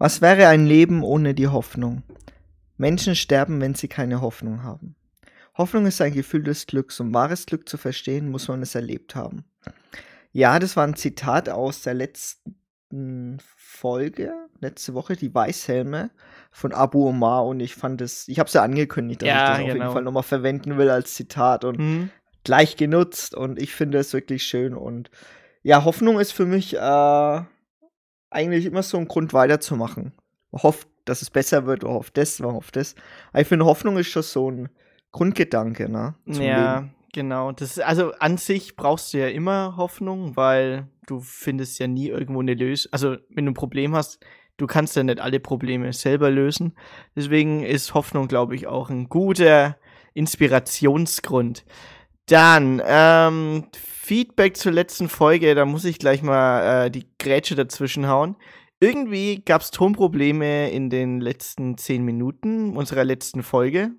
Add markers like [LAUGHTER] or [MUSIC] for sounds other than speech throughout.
Was wäre ein Leben ohne die Hoffnung? Menschen sterben, wenn sie keine Hoffnung haben. Hoffnung ist ein Gefühl des Glücks. Um wahres Glück zu verstehen, muss man es erlebt haben. Ja, das war ein Zitat aus der letzten Folge, letzte Woche, die Weißhelme von Abu Omar. Und ich fand es, ich habe es ja angekündigt, dass Ja, ich das auf genau. jeden Fall nochmal verwenden will als Zitat und Hm? gleich genutzt. Und ich finde es wirklich schön. Und ja, Hoffnung ist für mich äh, eigentlich immer so ein Grund weiterzumachen. Man hofft, dass es besser wird, man hofft das, man hofft das. Aber ich finde, Hoffnung ist schon so ein Grundgedanke, ne? Ja, Leben. genau. Das, also an sich brauchst du ja immer Hoffnung, weil du findest ja nie irgendwo eine Lösung. Also wenn du ein Problem hast, du kannst ja nicht alle Probleme selber lösen. Deswegen ist Hoffnung, glaube ich, auch ein guter Inspirationsgrund. Dann, ähm, Feedback zur letzten Folge, da muss ich gleich mal äh, die Grätsche dazwischen hauen. Irgendwie gab es Tonprobleme in den letzten zehn Minuten unserer letzten Folge.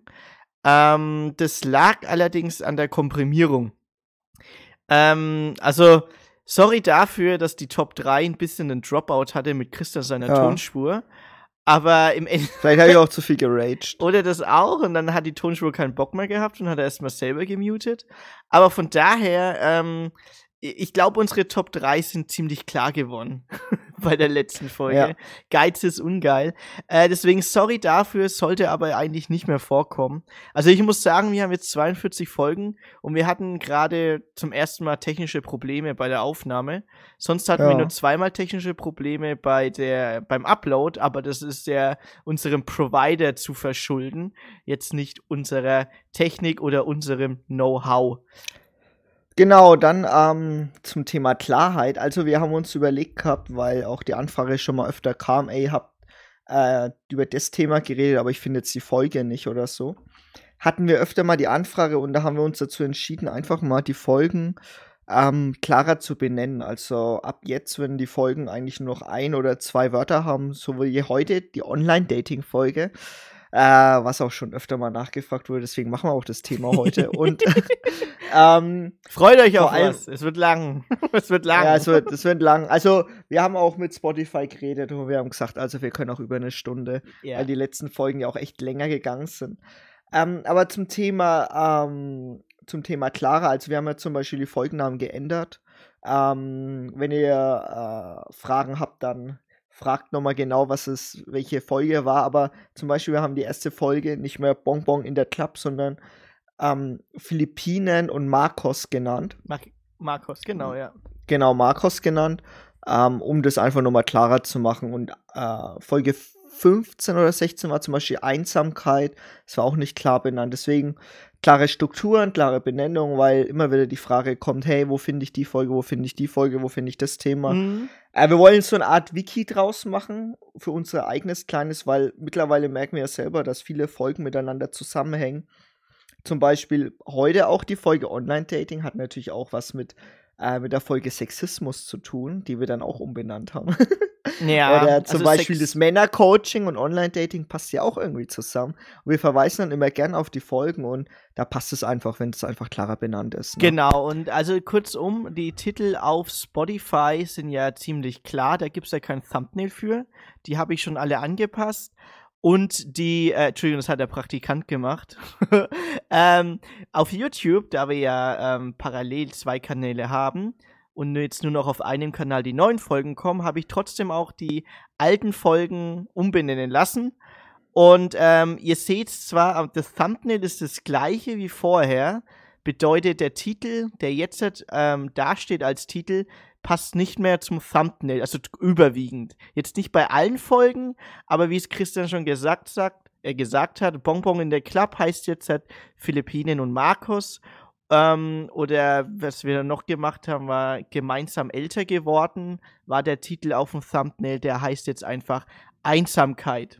Ähm, das lag allerdings an der Komprimierung. Ähm, also, sorry dafür, dass die Top 3 ein bisschen einen Dropout hatte mit Christa seiner Ja. Tonspur. Aber im Ende. Vielleicht habe ich auch zu viel geraged. Oder das auch und dann hat die Tonspur keinen Bock mehr gehabt und hat er erstmal selber gemutet. Aber von daher, ähm, ich glaube, unsere Top 3 sind ziemlich klar geworden [LAUGHS] [LAUGHS] bei der letzten Folge. Ja. Geiz ist ungeil. Äh, deswegen sorry dafür, sollte aber eigentlich nicht mehr vorkommen. Also ich muss sagen, wir haben jetzt 42 Folgen und wir hatten gerade zum ersten Mal technische Probleme bei der Aufnahme. Sonst hatten wir Ja. nur zweimal technische Probleme bei der, beim Upload, aber das ist ja unserem Provider zu verschulden, jetzt nicht unserer Technik oder unserem Know-how. Genau, dann ähm, zum Thema Klarheit. Also wir haben uns überlegt gehabt, weil auch die Anfrage schon mal öfter kam, ey, habt äh, über das Thema geredet, aber ich finde jetzt die Folge nicht oder so. Hatten wir öfter mal die Anfrage und da haben wir uns dazu entschieden, einfach mal die Folgen ähm, klarer zu benennen. Also ab jetzt, wenn die Folgen eigentlich nur noch ein oder zwei Wörter haben, so wie heute die Online-Dating-Folge, äh, was auch schon öfter mal nachgefragt wurde, deswegen machen wir auch das Thema heute. und [LAUGHS] ähm, Freut euch auf allem- was. Es wird lang. [LAUGHS] es wird lang. ja, es wird, es wird lang. Also, wir haben auch mit Spotify geredet und wir haben gesagt, also wir können auch über eine Stunde, Ja. weil die letzten Folgen ja auch echt länger gegangen sind. Ähm, aber zum Thema, ähm, zum Thema Clara, also wir haben ja zum Beispiel die Folgennamen geändert. Ähm, wenn ihr äh, Fragen habt, dann fragt nochmal genau, was es, welche Folge war. Aber zum Beispiel, wir haben die erste Folge nicht mehr Bonbon in der Club, sondern ähm, Philippinen und Marcos genannt Mar Markus, genau, ja. genau Marcos genannt, ähm, um das einfach nochmal klarer zu machen. Und äh, Folge 15 oder 16 war zum Beispiel Einsamkeit. Das war auch nicht klar benannt. Deswegen klare Strukturen, klare Benennung, weil immer wieder die Frage kommt, hey, wo finde ich die Folge, wo finde ich die Folge, wo finde ich das Thema? Mhm. Äh, wir wollen so eine Art Wiki draus machen für unser eigenes kleines, weil mittlerweile merken wir ja selber, dass viele Folgen miteinander zusammenhängen. Zum Beispiel heute auch die Folge Online-Dating hat natürlich auch was mit, äh, mit der Folge Sexismus zu tun, die wir dann auch umbenannt haben. [LAUGHS] Ja, Oder zum also Beispiel Sex- das Männer-Coaching und Online-Dating passt ja auch irgendwie zusammen. Und wir verweisen dann immer gern auf die Folgen und da passt es einfach, wenn es einfach klarer benannt ist. Ne? Genau, und also kurzum, die Titel auf Spotify sind ja ziemlich klar, da gibt es ja kein Thumbnail für. Die habe ich schon alle angepasst. Und die, äh, Entschuldigung, das hat der Praktikant gemacht. [LAUGHS] ähm, auf YouTube, da wir ja ähm, parallel zwei Kanäle haben und jetzt nur noch auf einem Kanal die neuen Folgen kommen, habe ich trotzdem auch die alten Folgen umbenennen lassen. Und ähm, ihr seht zwar, das Thumbnail ist das gleiche wie vorher, bedeutet der Titel, der jetzt ähm, dasteht als Titel, passt nicht mehr zum Thumbnail, also überwiegend. Jetzt nicht bei allen Folgen, aber wie es Christian schon gesagt, sagt, er gesagt hat, Bonbon in der Club heißt jetzt halt Philippinen und Markus. Ähm, oder was wir dann noch gemacht haben, war gemeinsam älter geworden, war der Titel auf dem Thumbnail, der heißt jetzt einfach Einsamkeit.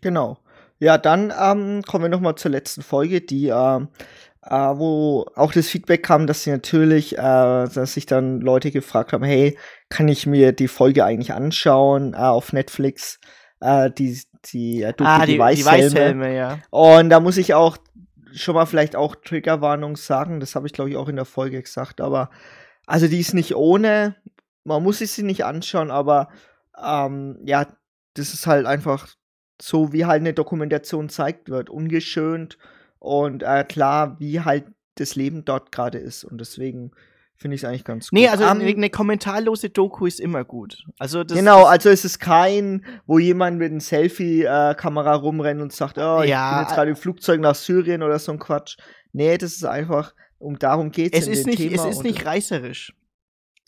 Genau. Ja, dann ähm, kommen wir nochmal zur letzten Folge, die, ähm, äh, wo auch das Feedback kam, dass sie natürlich, äh, dass sich dann Leute gefragt haben, hey, kann ich mir die Folge eigentlich anschauen äh, auf Netflix? Äh, die, die, äh, ah, die, die Weißhelme. Weißhelme, ja. Und da muss ich auch schon mal vielleicht auch Triggerwarnung sagen. Das habe ich, glaube ich, auch in der Folge gesagt. Aber also die ist nicht ohne. Man muss sich sie nicht anschauen, aber ähm, ja, das ist halt einfach so, wie halt eine Dokumentation zeigt wird, ungeschönt und äh, klar, wie halt das Leben dort gerade ist. Und deswegen finde ich es eigentlich ganz gut. Nee, also Ähm, eine, kommentarlose Doku ist immer gut. Also genau, also es ist kein, wo jemand mit einer Selfie-Kamera rumrennt und sagt, oh, ich Ja, bin jetzt gerade im Flugzeug nach Syrien oder so ein Quatsch. Nee, das ist einfach, um darum geht es in ist dem nicht, Thema es ist nicht reißerisch.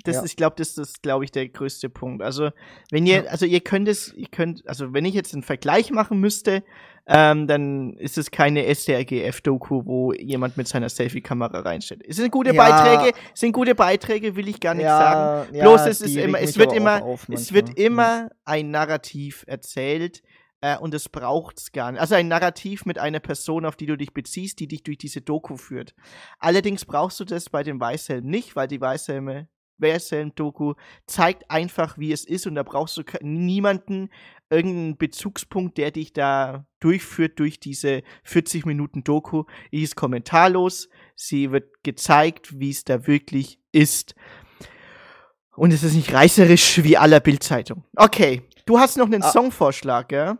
Das Ja. ist, ich glaube, das ist, glaube ich, der größte Punkt. Also, wenn ihr, Ja. also ihr könnt es, ihr könnt, also wenn ich jetzt einen Vergleich machen müsste, ähm, dann ist es keine SDRGF-Doku, wo jemand mit seiner Selfie-Kamera reinstellt. Es sind gute Ja. Beiträge, es sind gute Beiträge, will ich gar nicht sagen. Bloß es ist immer, es wird immer, auf es wird immer ein Narrativ erzählt äh, und es braucht's gar nicht. Also ein Narrativ mit einer Person, auf die du dich beziehst, die dich durch diese Doku führt. Allerdings brauchst du das bei den Weißhelmen nicht, weil die Weißhelme Weißhelm-Doku zeigt einfach, wie es ist und da brauchst du niemanden, irgendeinen Bezugspunkt, der dich da durchführt durch diese 40 Minuten Doku. Die ist kommentarlos, sie wird gezeigt, wie es da wirklich ist. Und es ist nicht reißerisch wie aller Bildzeitung. Okay, du hast noch einen Ah. Songvorschlag, gell?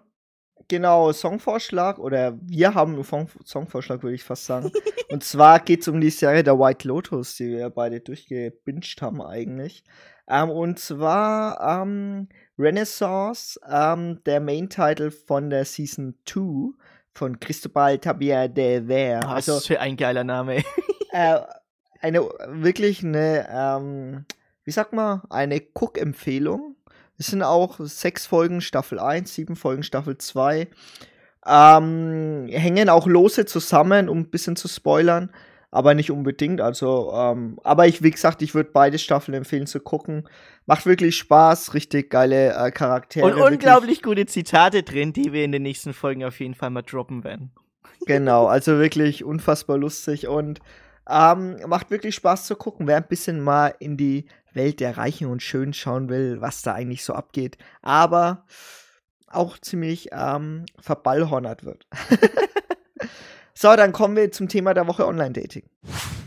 Genau, Songvorschlag oder wir haben einen Song Songvorschlag, würde ich fast sagen. Und zwar geht es um die Serie der White Lotus, die wir beide durchgebinged haben eigentlich. Ähm, und zwar ähm, Renaissance, ähm, der Main-Title von der Season 2 von Cristobal Tabia de Ver. Ah, Also was für ein geiler Name. [LAUGHS] äh, eine wirklich eine, ähm, wie sagt man, eine Cook-Empfehlung. Es sind auch sechs Folgen Staffel 1, sieben Folgen Staffel 2. Ähm, hängen auch lose zusammen, um ein bisschen zu spoilern, aber nicht unbedingt. Also, ähm, aber ich, wie gesagt, ich würde beide Staffeln empfehlen zu gucken. Macht wirklich Spaß, richtig geile äh, Charaktere. Und wirklich- unglaublich gute Zitate drin, die wir in den nächsten Folgen auf jeden Fall mal droppen werden. Genau, also wirklich unfassbar lustig und ähm, macht wirklich Spaß zu gucken, wer ein bisschen mal in die Welt der Reichen und Schönen schauen will, was da eigentlich so abgeht. Aber auch ziemlich ähm, verballhornert wird. [LAUGHS] so, dann kommen wir zum Thema der Woche Online-Dating.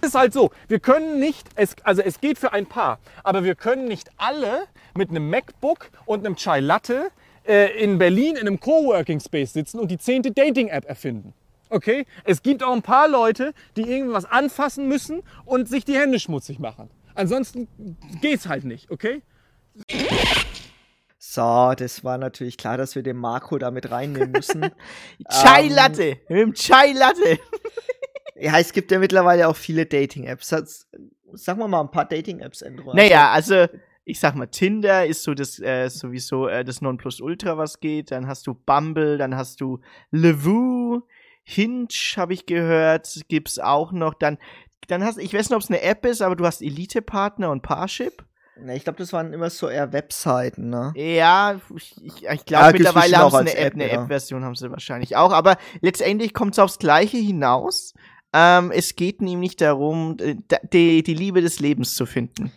Es ist halt so, wir können nicht, es, also es geht für ein Paar, aber wir können nicht alle mit einem MacBook und einem Chai Latte äh, in Berlin in einem Coworking Space sitzen und die zehnte Dating-App erfinden. Okay? Es gibt auch ein paar Leute, die irgendwas anfassen müssen und sich die Hände schmutzig machen. Ansonsten geht's halt nicht, okay? So, das war natürlich klar, dass wir den Marco da mit reinnehmen müssen. [LAUGHS] Chai Ähm, Latte, mit dem Chai Latte. ja, es gibt ja mittlerweile auch viele Dating-Apps. Sag mal mal ein paar Dating-Apps, Andrew. Naja, also ich sag mal, Tinder ist so das äh, sowieso äh, das Nonplusultra, was geht. Dann hast du Bumble, dann hast du Levu, Hinge habe ich gehört, gibt's auch noch. Dann, dann hast ich weiß nicht, ob es eine App ist, aber du hast Elite-Partner und Parship. Ne, ich glaube, das waren immer so eher Webseiten, ne? Ja, ich, ich, ich Ja, glaube, gibt's mittlerweile haben sie eine App, App, eine ja. App-Version haben sie wahrscheinlich auch. Aber letztendlich kommt es aufs Gleiche hinaus. Ähm, es geht nämlich darum, äh, die, die Liebe des Lebens zu finden.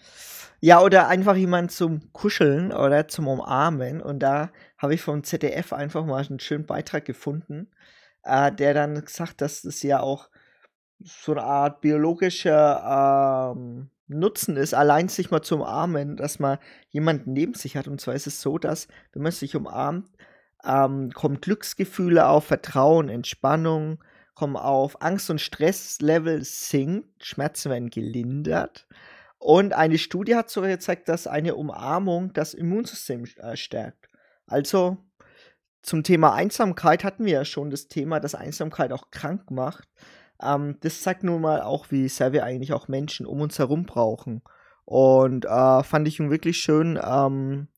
Ja, oder einfach jemand zum Kuscheln oder zum Umarmen. Und da habe ich vom ZDF einfach mal einen schönen Beitrag gefunden, äh, der dann gesagt, dass es ja auch so eine Art biologischer ähm, Nutzen ist, allein sich mal zu umarmen, dass man jemanden neben sich hat. Und zwar ist es so, dass, wenn man sich umarmt, ähm, kommen Glücksgefühle auf, Vertrauen, Entspannung, kommen auf, Angst- und Stresslevel sinkt, Schmerzen werden gelindert. Und eine Studie hat sogar gezeigt, dass eine Umarmung das Immunsystem äh, stärkt. Also zum Thema Einsamkeit hatten wir ja schon das Thema, dass Einsamkeit auch krank macht. Ähm, das zeigt nun mal auch, wie sehr wir eigentlich auch Menschen um uns herum brauchen. Und äh, fand ich einen wirklich schönen ähm,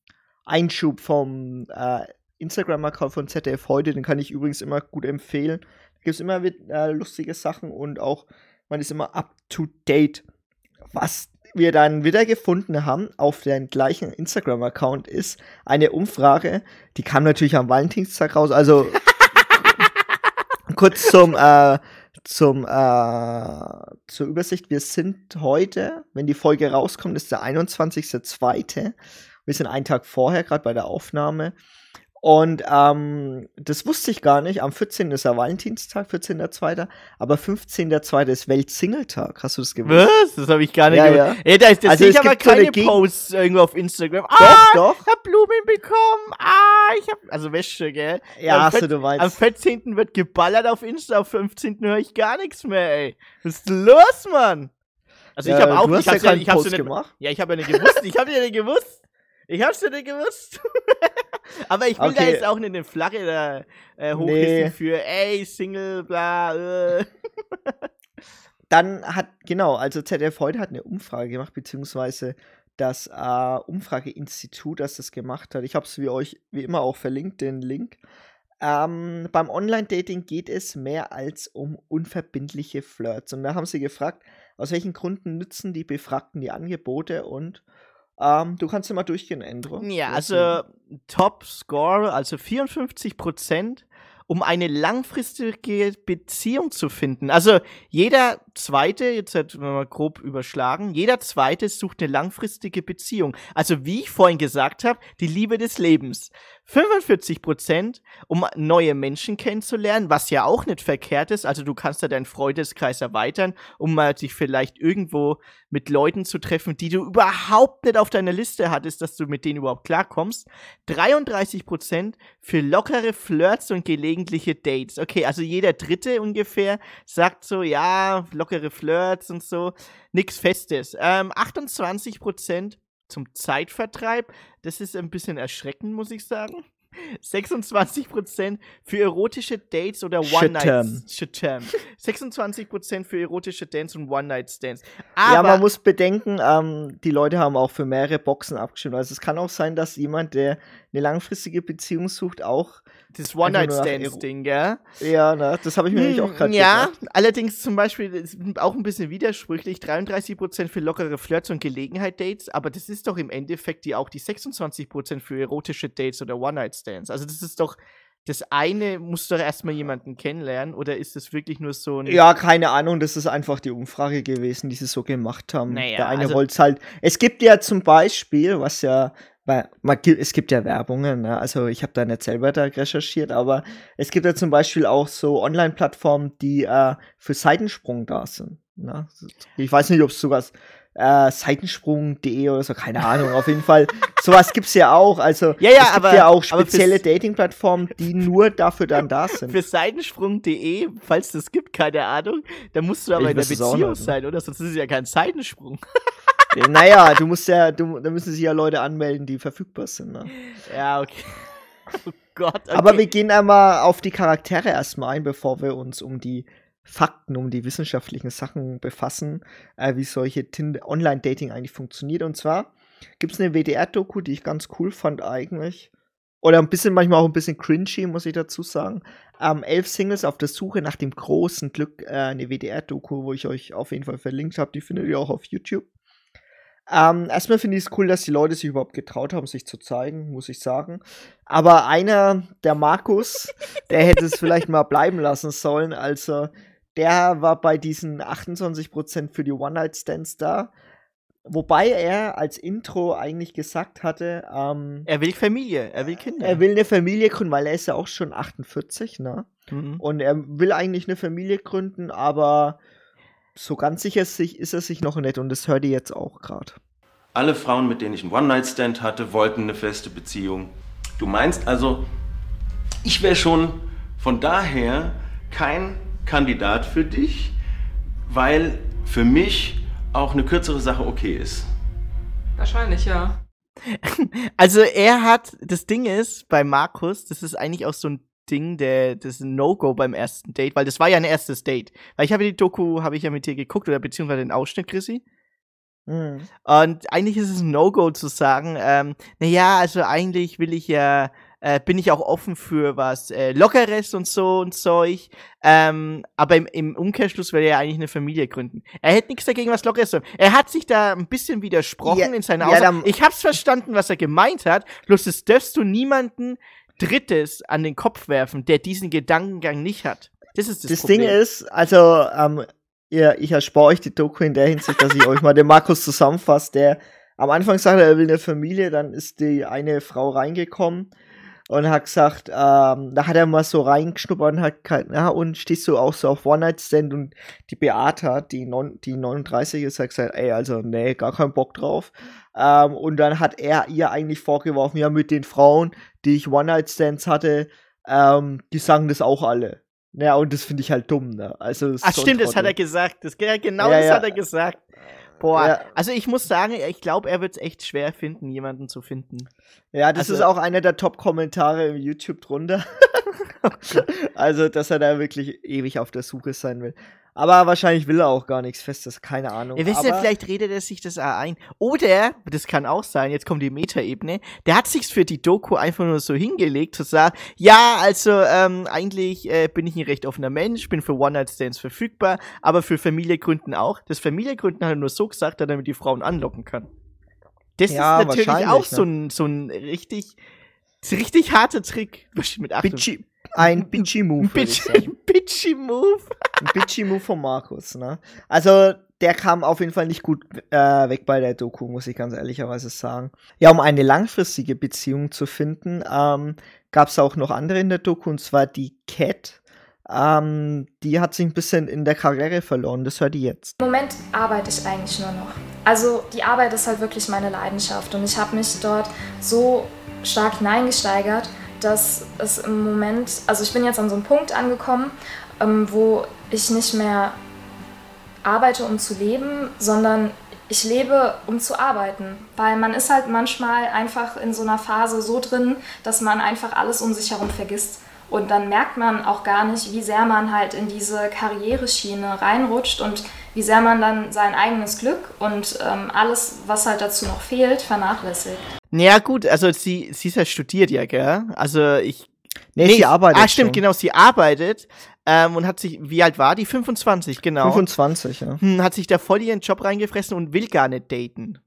Einschub vom äh, Instagram-Account von ZDF heute. Den kann ich übrigens immer gut empfehlen. Da gibt es immer äh, lustige Sachen und auch, man ist immer up to date. Was wir dann wieder gefunden haben auf dem gleichen Instagram-Account ist eine Umfrage, die kam natürlich am Valentinstag raus. Also [LAUGHS] kurz zum, äh, zum, äh, zur Übersicht. Wir sind heute, wenn die Folge rauskommt, ist der 21.02. Wir sind einen Tag vorher, gerade bei der Aufnahme. Und ähm, das wusste ich gar nicht. Am 14. ist ja Valentinstag, 14.2. Aber 15.2. ist Weltsingeltag. Hast du das gewusst? Was? Das habe ich gar nicht Ja, gewusst. ja. Ey, da, da Also sehe ich aber so keine Geg- Posts irgendwo auf Instagram. Doch, ah, doch. ich hab Blumen bekommen. Ah, ich hab. Also Wäsche, gell? Ja, am, also vier- du am meinst. 14. wird geballert auf Insta, am 15. höre ich gar nichts mehr, ey. Was ist los, Mann? Also ich Ja, habe auch hast ich hab's ja ich hab's Post nicht, gemacht. Ja, ich habe ja nicht gewusst. Ich habe ja nicht gewusst. Ich hab's ja nicht gewusst. [LAUGHS] Aber ich will da Okay. jetzt auch nicht eine Flagge da äh, hochhissen Nee. für ey, Single, bla, äh. [LAUGHS] Dann hat, genau, also ZDF heute hat eine Umfrage gemacht, beziehungsweise das äh, Umfrageinstitut, das das gemacht hat. Ich habe es wie euch wie immer auch verlinkt, den Link. Ähm, beim Online-Dating geht es mehr als um unverbindliche Flirts. Und da haben sie gefragt, aus welchen Gründen nützen die Befragten die Angebote und ähm, du kannst ja mal durchgehen, Endro. Ja, also Top Score, also 54 Prozent, um eine langfristige Beziehung zu finden. Also jeder zweite, jetzt hat man mal grob überschlagen, jeder zweite sucht eine langfristige Beziehung. Also wie ich vorhin gesagt habe, die Liebe des Lebens. 45 Prozent, um neue Menschen kennenzulernen, was ja auch nicht verkehrt ist. Also du kannst da deinen Freundeskreis erweitern, um mal dich vielleicht irgendwo mit Leuten zu treffen, die du überhaupt nicht auf deiner Liste hattest, dass du mit denen überhaupt klarkommst. 33 Prozent für lockere Flirts und gelegentliche Dates. Okay, also jeder Dritte ungefähr sagt so, ja, lockere Flirts und so. Nix Festes. Ähm, 28 Prozent zum Zeitvertreib. Das ist ein bisschen erschreckend, muss ich sagen. [LAUGHS] 26% für erotische Dates oder. One-Night-Stands. 26% für erotische Dates und One-Night-Stands. ja, man muss bedenken, ähm, die Leute haben auch für mehrere Boxen abgestimmt. Also es kann auch sein, dass jemand, der eine langfristige Beziehung sucht, auch das One-Night-Stands-Ding, ja? Ja, ne, das habe ich mir nämlich auch gerade Hm, Ja, gedacht. allerdings zum Beispiel ist auch ein bisschen widersprüchlich. 33% für lockere Flirts und Gelegenheit-Dates, aber das ist doch im Endeffekt die auch die 26% für erotische Dates oder One-Night-Stands. Also das ist doch, das eine muss doch erstmal jemanden kennenlernen oder ist das wirklich nur so ein. Ja, keine Ahnung, das ist einfach die Umfrage gewesen, die sie so gemacht haben. Naja, Der eine also- wollte halt. Es gibt ja zum Beispiel, was ja, weil man, es gibt ja Werbungen, ne? also ich habe da nicht selber da recherchiert, aber es gibt ja zum Beispiel auch so Online-Plattformen, die äh, für Seitensprung da sind. Ne? Ich weiß nicht, ob es sogar äh, Seitensprung.de oder so, keine Ahnung, auf jeden Fall. [LAUGHS] Sowas gibt's ja auch. Also Ja, ja, es gibt aber- ja auch spezielle Dating-Plattformen, die nur dafür dann da sind. Für Seitensprung.de, falls das gibt, keine Ahnung, da musst du aber Ich in der Beziehung sein, oder? Sonst ist es ja kein Seitensprung. [LAUGHS] Ja, naja, du musst ja, du, da müssen sich ja Leute anmelden, die verfügbar sind. Ne? Ja, okay. Oh Gott. Okay. Aber wir gehen einmal auf die Charaktere erstmal ein, bevor wir uns um die Fakten, um die wissenschaftlichen Sachen befassen, äh, wie solche Tin- Online-Dating eigentlich funktioniert. Und zwar gibt es eine WDR-Doku, die ich ganz cool fand eigentlich. Oder ein bisschen, manchmal auch ein bisschen cringy, muss ich dazu sagen. Ähm, elf Singles auf der Suche nach dem großen Glück, äh, eine WDR-Doku, wo ich euch auf jeden Fall verlinkt habe. Die findet ihr auch auf YouTube. Ähm, erstmal finde ich es cool, dass die Leute sich überhaupt getraut haben, sich zu zeigen, muss ich sagen. Aber einer, der Markus, der hätte es vielleicht mal bleiben lassen sollen. Also, der war bei diesen 28% für die One-Night-Stands da. Wobei er als Intro eigentlich gesagt hatte, ähm, er will Familie, er will Kinder. er will eine Familie gründen, weil er ist ja auch schon 48, ne? Mhm. Und er will eigentlich eine Familie gründen, aber so ganz sicher sich, ist er sich noch nicht und das hört ihr jetzt auch gerade. Alle Frauen, mit denen ich einen One-Night-Stand hatte, wollten eine feste Beziehung. Du meinst also, ich wäre schon von daher kein Kandidat für dich, weil für mich auch eine kürzere Sache okay ist. Wahrscheinlich, ja. [LAUGHS] Also er hat, das Ding ist, bei Markus, das ist eigentlich auch so ein Ding, der, das ist ein No-Go beim ersten Date, weil das war ja ein erstes Date. Weil ich habe die Doku, habe ich ja mit dir geguckt, oder beziehungsweise den Ausschnitt, Chrissy. Mhm. Und eigentlich ist es ein No-Go zu sagen, ähm, naja, also eigentlich will ich ja, äh, bin ich auch offen für was äh, Lockeres und so und Zeug. Ähm, aber im, im Umkehrschluss will er ja eigentlich eine Familie gründen. Er hätte nichts dagegen, was Lockeres zu haben. Er hat sich da ein bisschen widersprochen Ja, in seiner ja, Aussage. dann- ich hab's verstanden, was er gemeint hat, bloß es darfst du niemanden Drittes an den Kopf werfen, der diesen Gedankengang nicht hat. Das ist das, Das, Problem. Ding ist, also, ähm, ihr, ich erspare euch die Doku in der Hinsicht, dass ich euch mal den Markus zusammenfasse, der am Anfang sagte, er will eine Familie, dann ist die eine Frau reingekommen und hat gesagt, ähm, da hat er mal so reingeschnuppert und hat gesagt, ja, und stehst du auch so auf One-Night-Stand und die Beata, die, non, die 39 ist, hat gesagt, ey, also, nee, gar keinen Bock drauf. Ähm, und dann hat er ihr eigentlich vorgeworfen, ja, mit den Frauen, die ich One-Night-Stands hatte, ähm, die sagen das auch alle. Ja, und das finde ich halt dumm, ne? Also, Ach, stimmt, das hat er gesagt. Das, genau Ja, das ja. hat er gesagt. Boah, Ja. also ich muss sagen, ich glaube, er wird es echt schwer finden, jemanden zu finden. Ja, das Also- ist auch einer der Top-Kommentare im YouTube drunter. [LAUGHS] [LAUGHS] also, dass er da wirklich ewig auf der Suche sein will. Aber wahrscheinlich will er auch gar nichts Festes, keine Ahnung. Ihr wisst ja, vielleicht redet er sich das ein. Oder, das kann auch sein, jetzt kommt die Metaebene, der hat sich's für die Doku einfach nur so hingelegt, zu sagen, ja, also ähm, eigentlich äh, bin ich ein recht offener Mensch, bin für One-Night-Stands verfügbar, aber für Familiengründen auch. Das Familiengründen hat er nur so gesagt, dass er damit die Frauen anlocken kann. Das Ja, ist natürlich auch ne? so ein, so ein richtig, richtig harter Trick. Mit Achtung. Bitchy, ein Bitchy-Move. Ein bitchy, bitchy Move. Ein Bitchy-Move [LAUGHS] von Markus, ne? Also, der kam auf jeden Fall nicht gut äh, weg bei der Doku, muss ich ganz ehrlicherweise sagen. Ja, um eine langfristige Beziehung zu finden, ähm, gab es auch noch andere in der Doku, und zwar die Cat. Ähm, die hat sich ein bisschen in der Karriere verloren, das hört ihr jetzt. Im Moment arbeite ich eigentlich nur noch. Also die Arbeit ist halt wirklich meine Leidenschaft und ich habe mich dort so stark hineingesteigert, dass es im Moment, also ich bin jetzt an so einem Punkt angekommen, ähm, wo ich nicht mehr arbeite, um zu leben, sondern ich lebe, um zu arbeiten. Weil man ist halt manchmal einfach in so einer Phase so drin, dass man einfach alles um sich herum vergisst. Und dann merkt man auch gar nicht, wie sehr man halt in diese Karriereschiene reinrutscht und wie sehr man dann sein eigenes Glück und ähm, alles, was halt dazu noch fehlt, vernachlässigt. Ja, gut, also sie, sie ist ja studiert, ja, gell? Also ich. Nee, sie arbeitet Ah, stimmt, schon. genau, sie arbeitet ähm, und hat sich, wie alt war die? 25, genau. 25, ja. Hm, hat sich da voll ihren Job reingefressen und will gar nicht daten.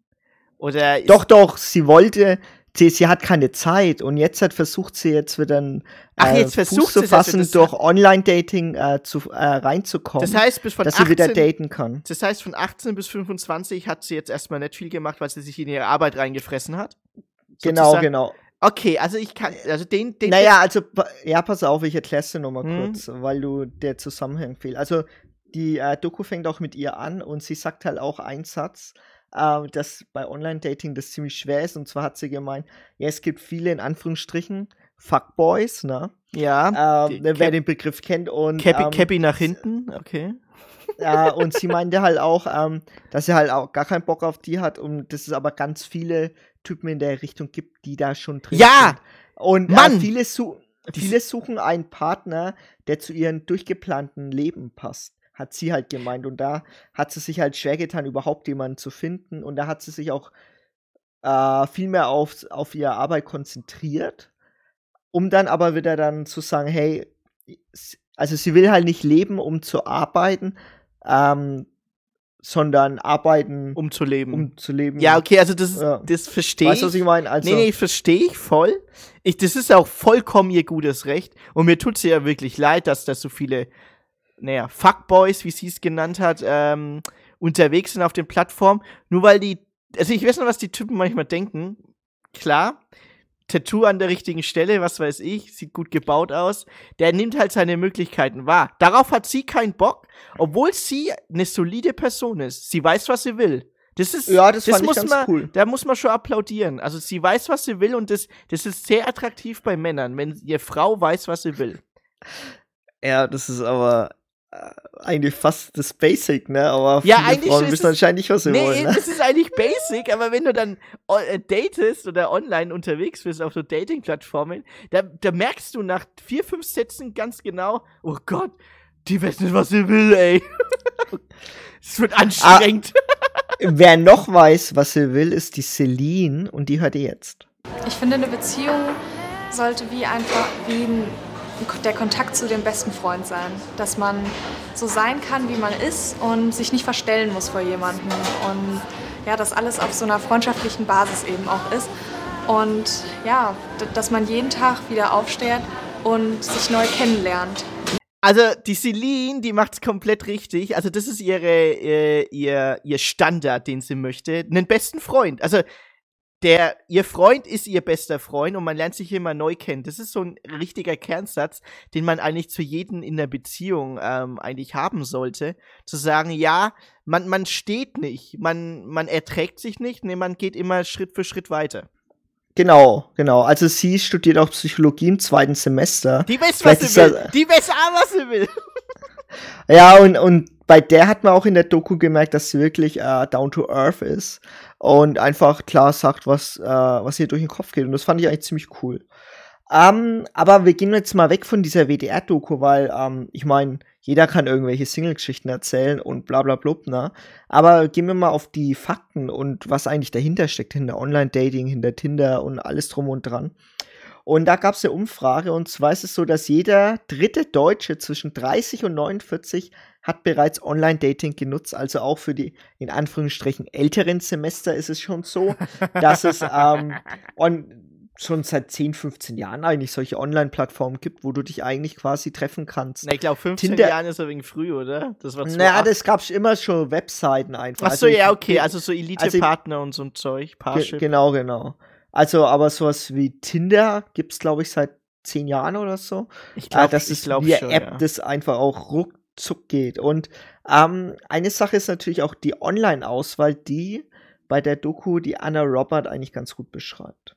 Oder Doch, doch, sie wollte, sie, sie hat keine Zeit und jetzt hat versucht sie jetzt wieder einen Ach, äh, jetzt versucht Fuß sie zu fassen, das- durch Online-Dating äh, zu, äh, reinzukommen, Das heißt, bis von dass 18, sie wieder daten kann. das heißt, von 18 bis 25 hat sie jetzt erstmal nicht viel gemacht, weil sie sich in ihre Arbeit reingefressen hat. Genau, Sozusagen. genau. Okay, also ich kann, also den, den Naja, also, ja, pass auf, ich erkläre es dir nochmal Hm. kurz, weil du der Zusammenhang fehlt. Also, die äh, Doku fängt auch mit ihr an und sie sagt halt auch einen Satz, äh, dass bei Online-Dating das ziemlich schwer ist. Und zwar hat sie gemeint, ja, es gibt viele in Anführungsstrichen Fuckboys, ne? ja, Ähm, wer Cap- den Begriff kennt und Cappy, ähm, Cappy nach hinten, okay. Ja, und sie meinte halt auch, ähm, dass sie halt auch gar keinen Bock auf die hat und dass es aber ganz viele Typen in der Richtung gibt, die da schon drin Ja! sind. Und Mann! Äh, viele, su viele suchen einen Partner, der zu ihrem durchgeplanten Leben passt. Hat sie halt gemeint. Und da hat sie sich halt schwer getan, überhaupt jemanden zu finden. Und da hat sie sich auch äh, viel mehr auf, auf ihre Arbeit konzentriert, um dann aber wieder dann zu sagen, hey, also sie will halt nicht leben, um zu arbeiten, ähm, sondern arbeiten, um, Um zu leben. zu leben. ja, okay, also das, Ja. das verstehe Weißt du, ich. was ich meine? Also, nee, nee, verstehe ich voll. Ich, das ist auch vollkommen ihr gutes Recht. Und mir tut es ja wirklich leid, dass da so viele, naja, Fuckboys, wie sie es genannt hat, ähm, unterwegs sind auf den Plattformen. Nur weil die, also ich weiß noch, was die Typen manchmal denken. Klar, Tattoo an der richtigen Stelle, was weiß ich, sieht gut gebaut aus. Der nimmt halt seine Möglichkeiten wahr. Darauf hat sie keinen Bock, obwohl sie eine solide Person ist. Sie weiß, was sie will. Das ist, Ja, das ich muss man, cool. Da muss man schon applaudieren. Also sie weiß, was sie will und das, das ist sehr attraktiv bei Männern, wenn ihr Frau weiß, was sie will. ja, das ist aber eigentlich fast das Basic, ne? Aber Ja, viele eigentlich Frauen wissen es- anscheinend nicht, was sie Nee, wollen. Ne? das ist eigentlich basic, aber wenn du dann äh, datest oder online unterwegs bist auf so Dating-Plattformen, da, da merkst du nach vier, fünf Sätzen ganz genau, oh Gott, die weiß nicht, was sie will, ey. [LAUGHS] Es wird anstrengend. Wer noch weiß, was sie will, ist die Celine und die hört ihr jetzt. Ich finde, eine Beziehung sollte wie einfach wie ein, der Kontakt zu dem besten Freund sein. Dass man so sein kann, wie man ist und sich nicht verstellen muss vor jemandem. Und ja, dass alles auf so einer freundschaftlichen Basis eben auch ist. Und ja, dass man jeden Tag wieder aufsteht und sich neu kennenlernt. Also die Celine, die macht's komplett richtig. Also das ist ihre, äh, ihr, ihr Standard, den sie möchte. Einen besten Freund. Also der, ihr Freund ist ihr bester Freund und man lernt sich immer neu kennen. Das ist so ein richtiger Kernsatz, den man eigentlich zu jedem in der Beziehung ähm, eigentlich haben sollte. Zu sagen, ja, man, man steht nicht, man, man erträgt sich nicht, nee, man geht immer Schritt für Schritt weiter. Genau, genau. Also sie studiert auch Psychologie im zweiten Semester. Die weiß, was sie will. Die weiß auch, was sie will. [LAUGHS] Ja, und, und bei der hat man auch in der Doku gemerkt, dass sie wirklich äh, down to earth ist und einfach klar sagt, was, äh, was ihr durch den Kopf geht. Und das fand ich eigentlich ziemlich cool. Ähm, aber wir gehen jetzt mal weg von dieser WDR-Doku, weil ähm, ich meine, jeder kann irgendwelche Single-Geschichten erzählen und bla bla blub, ne? Aber gehen wir mal auf die Fakten und was eigentlich dahinter steckt, hinter Online-Dating, hinter Tinder und alles drum und dran. Und da gab es eine Umfrage und zwar ist es so, dass jeder dritte Deutsche zwischen 30 und 49 hat bereits Online-Dating genutzt, also auch für die in Anführungsstrichen älteren Semester ist es schon so, dass es ähm, [LAUGHS] on, schon seit 10, 15 Jahren eigentlich solche Online-Plattformen gibt, wo du dich eigentlich quasi treffen kannst. Na, ich glaube, 15 Tinder Jahren ist ein wenig früh, oder? Das war Naja, das gab es immer schon Webseiten einfach. Ach so, also, ja, okay, also so Elite-Partner also, und so ein Zeug, Parship. Genau, genau. Also, aber sowas wie Tinder gibt es, glaube ich, seit 10 Jahren oder so. Ich glaube, äh, das ist glaub wie eine App, ja. das einfach auch ruck ruckzuck geht. Und ähm, eine Sache ist natürlich auch die Online-Auswahl, die bei der Doku die Anna Robert eigentlich ganz gut beschreibt.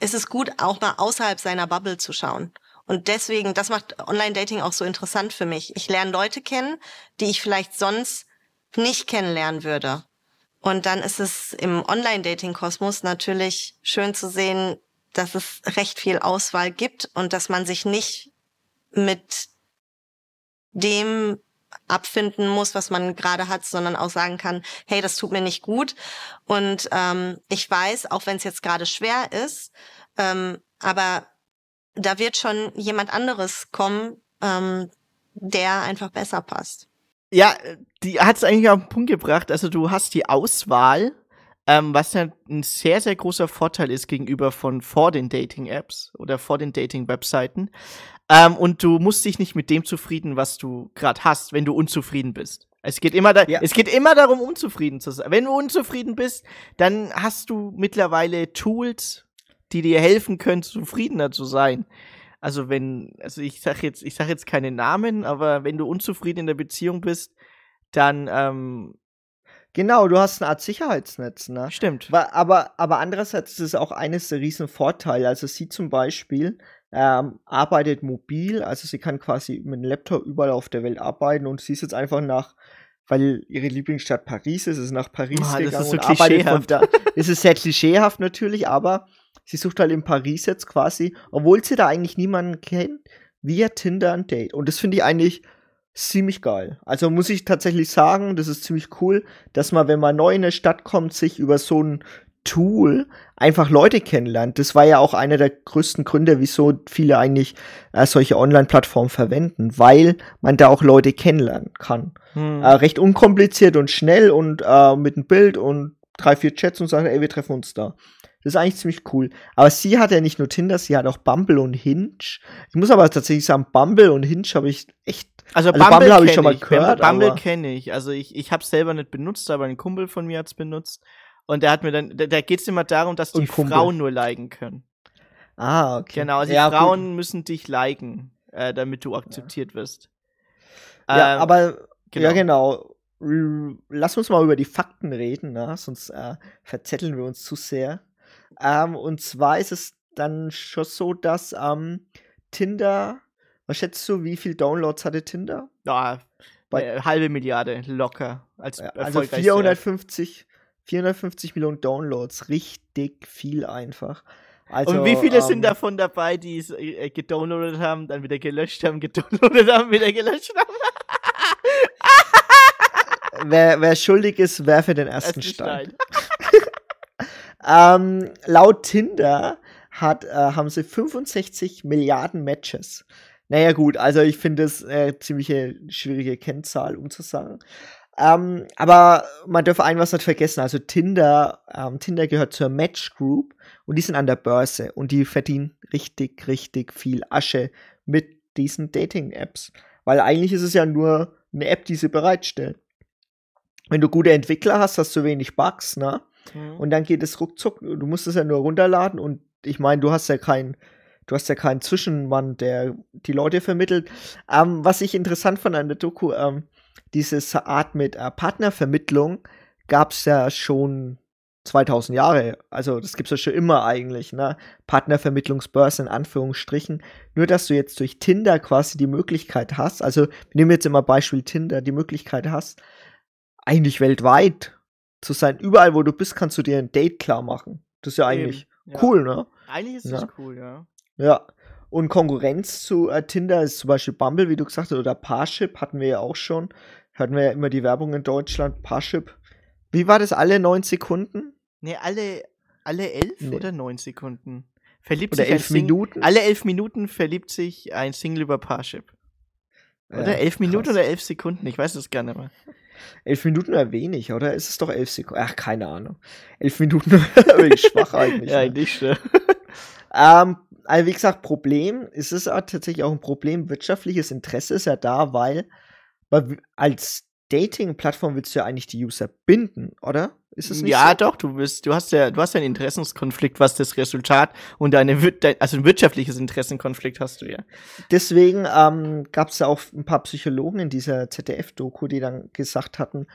Es ist gut, auch mal außerhalb seiner Bubble zu schauen. Und deswegen, das macht Online-Dating auch so interessant für mich. Ich lerne Leute kennen, die ich vielleicht sonst nicht kennenlernen würde. Und dann ist es im Online-Dating-Kosmos natürlich schön zu sehen, dass es recht viel Auswahl gibt und dass man sich nicht mit dem abfinden muss, was man gerade hat, sondern auch sagen kann, hey, das tut mir nicht gut. Und ähm, ich weiß, auch wenn es jetzt gerade schwer ist, ähm, aber da wird schon jemand anderes kommen, ähm, der einfach besser passt. Ja, die hat es eigentlich auf den Punkt gebracht. Also du hast die Auswahl, ähm, was ja ein sehr, sehr großer Vorteil ist gegenüber von vor den Dating-Apps oder vor den Dating-Webseiten. Ähm, und du musst dich nicht mit dem zufrieden, was du gerade hast, wenn du unzufrieden bist. Es geht immer da, ja. es geht immer darum, unzufrieden zu sein. Wenn du unzufrieden bist, dann hast du mittlerweile Tools, die dir helfen können, zufriedener zu sein. Also wenn, also ich sag jetzt, ich sag jetzt keine Namen, aber wenn du unzufrieden in der Beziehung bist, dann ähm, Genau, du hast eine Art Sicherheitsnetz, ne? Stimmt. Aber, aber andererseits ist es auch eines der riesen Vorteile. Also sie zum Beispiel ähm, arbeitet mobil, also sie kann quasi mit einem Laptop überall auf der Welt arbeiten und sie ist jetzt einfach nach, weil ihre Lieblingsstadt Paris ist, ist nach Paris oh, gegangen das ist so und arbeitet von da. Es ist sehr klischeehaft natürlich, aber sie sucht halt in Paris jetzt quasi, obwohl sie da eigentlich niemanden kennt, via Tinder ein Date. Und das finde ich eigentlich ziemlich geil. Also muss ich tatsächlich sagen, das ist ziemlich cool, dass man, wenn man neu in eine Stadt kommt, sich über so ein Tool einfach Leute kennenlernt. Das war ja auch einer der größten Gründe, wieso viele eigentlich äh, solche Online-Plattformen verwenden, weil man da auch Leute kennenlernen kann. Hm. Äh, recht unkompliziert und schnell und äh, mit einem Bild und drei, vier Chats und sagt, ey, wir treffen uns da. Das ist eigentlich ziemlich cool. Aber sie hat ja nicht nur Tinder, sie hat auch Bumble und Hinge. Ich muss aber tatsächlich sagen, Bumble und Hinge habe ich echt. Also, also Bumble, Bumble habe ich schon mal gehört. Bumble kenne ich. Also ich, ich habe es selber nicht benutzt, aber ein Kumpel von mir hat es benutzt. Und der hat mir dann, da, geht es immer darum, dass die Frauen nur liken können. Ah, okay. Genau, also ja, die Frauen gut. müssen dich liken, äh, damit du akzeptiert wirst. Ja, ähm, aber genau. ja genau. Lass uns mal über die Fakten reden, ne? sonst äh, verzetteln wir uns zu sehr. Ähm, und zwar ist es dann schon so, dass ähm, Tinder, was schätzt du, wie viel Downloads hatte Tinder? Ja, Bei, äh, halbe Milliarde locker. Als also 450, 450 Millionen Downloads, richtig viel einfach. Also, und wie viele ähm, sind davon dabei, die es äh, gedownloadet haben, dann wieder gelöscht haben, gedownloadet [LAUGHS] haben, wieder gelöscht haben? wer, wer schuldig ist, werfe den ersten Stein. [LAUGHS] ähm, laut Tinder hat, äh, haben sie 65 Milliarden Matches. Naja, gut, also ich finde es äh, ziemliche schwierige Kennzahl, um zu sagen. Ähm, aber man darf ein was nicht vergessen. Also Tinder, ähm, Tinder gehört zur Match Group und die sind an der Börse und die verdienen richtig, richtig viel Asche mit diesen Dating-Apps. Weil eigentlich ist es ja nur eine App, die sie bereitstellen. Wenn du gute Entwickler hast, hast du wenig Bugs, ne? Mhm. Und dann geht es ruckzuck. Du musst es ja nur runterladen und ich meine, du hast ja keinen, du hast ja keinen Zwischenmann, der die Leute vermittelt. Ähm, was ich interessant fand an der Doku, ähm, diese Art mit äh, Partnervermittlung gab es ja schon 2000 Jahre. Also das gibt's ja schon immer eigentlich, ne? Partnervermittlungsbörsen in Anführungsstrichen. Nur, dass du jetzt durch Tinder quasi die Möglichkeit hast, also wir nehmen jetzt immer Beispiel Tinder, die Möglichkeit hast, eigentlich weltweit zu sein. Überall, wo du bist, kannst du dir ein Date klar machen. Das ist ja eigentlich ja. cool, ne? Eigentlich ist Ja. das cool, ja. Ja. Und Konkurrenz zu äh, Tinder ist zum Beispiel Bumble, wie du gesagt hast, oder Parship hatten wir ja auch schon. Hatten wir ja immer die Werbung in Deutschland. Parship. Wie war das? Alle neun Sekunden? Nee, alle, alle elf Nee. oder neun Sekunden. Verliebt Oder sich ein elf Sing- Minuten? Alle elf Minuten verliebt sich ein Single über Parship. Oder Ja, elf Minuten krass. oder elf Sekunden, ich weiß es gar nicht mehr. Elf Minuten oder wenig, oder? Ist es doch elf Sekunden? Ach, keine Ahnung. Elf Minuten [LAUGHS] ich schwach eigentlich. [LAUGHS] ja, ne? eigentlich schon. [LAUGHS] Ähm, also wie gesagt, Problem, es ist auch tatsächlich auch ein Problem, wirtschaftliches Interesse ist ja da, weil, als Dating-Plattform willst du ja eigentlich die User binden, oder? Ist es nicht Ja, so? doch, du bist, du hast ja, du hast ja einen Interessenskonflikt, was das Resultat und deine, dein, also ein wirtschaftliches Interessenkonflikt hast du ja. Deswegen ähm, gab es ja auch ein paar Psychologen in dieser ZDF-Doku, die dann gesagt hatten,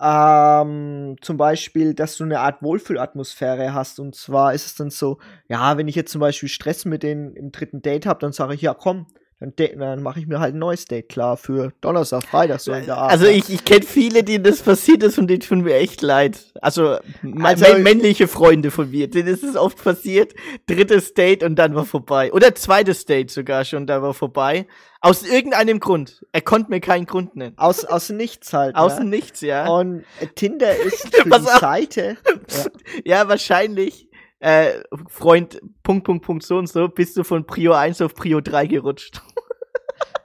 ähm, zum Beispiel, dass du eine Art Wohlfühlatmosphäre hast. Und zwar ist es dann so, ja, wenn ich jetzt zum Beispiel Stress mit denen im dritten Date habe, dann sage ich, ja, komm, dann, da- dann mache ich mir halt ein neues Date klar für Donnerstag, Freitag, so in der Art. Also ne? ich, ich kenne viele, denen das passiert ist und denen tun mir echt leid. Also, Also- mä- männliche Freunde von mir, denen ist es oft passiert. Drittes Date und dann war vorbei. Oder zweites Date sogar schon, da war vorbei. Aus irgendeinem Grund. Er konnte mir keinen Grund nennen. Aus, aus nichts halt. Aus ne? nichts, ja. Und Tinder ist [LAUGHS] für die. Seite. [LAUGHS] Ja, wahrscheinlich. Äh, Freund, Punkt, Punkt, Punkt, so und so, bist du von Prio 1 auf Prio 3 gerutscht.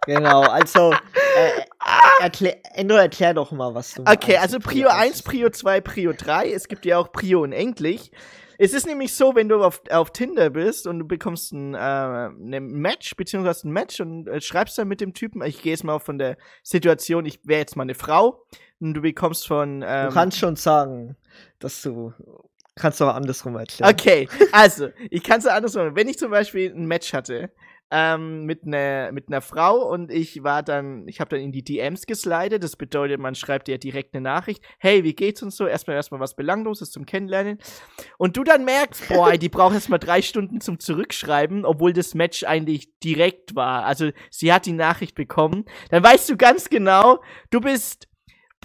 Genau, also äh, erklär, Endo, erklär doch mal, was du Okay, also Prio 1, ist. Prio 2, Prio 3. Es gibt ja auch Prio in Englisch. Es ist nämlich so, wenn du auf, auf Tinder bist und du bekommst ein, äh, ein Match, beziehungsweise ein Match und äh, schreibst dann mit dem Typen, ich gehe jetzt mal von der Situation, ich wäre jetzt mal eine Frau und du bekommst von. Ähm, Du kannst schon sagen, dass du kannst doch andersrum erklären. Okay, also, ich kann es anders machen. Wenn ich zum Beispiel ein Match hatte ähm, mit einer mit einer Frau und ich war dann, ich habe dann in die DMs geslidet, das bedeutet, man schreibt dir direkt eine Nachricht, hey, wie geht's und so, erstmal erstmal was Belangloses zum Kennenlernen. Und du dann merkst, boah, die braucht erstmal drei Stunden zum Zurückschreiben, obwohl das Match eigentlich direkt war. Also sie hat die Nachricht bekommen. Dann weißt du ganz genau, du bist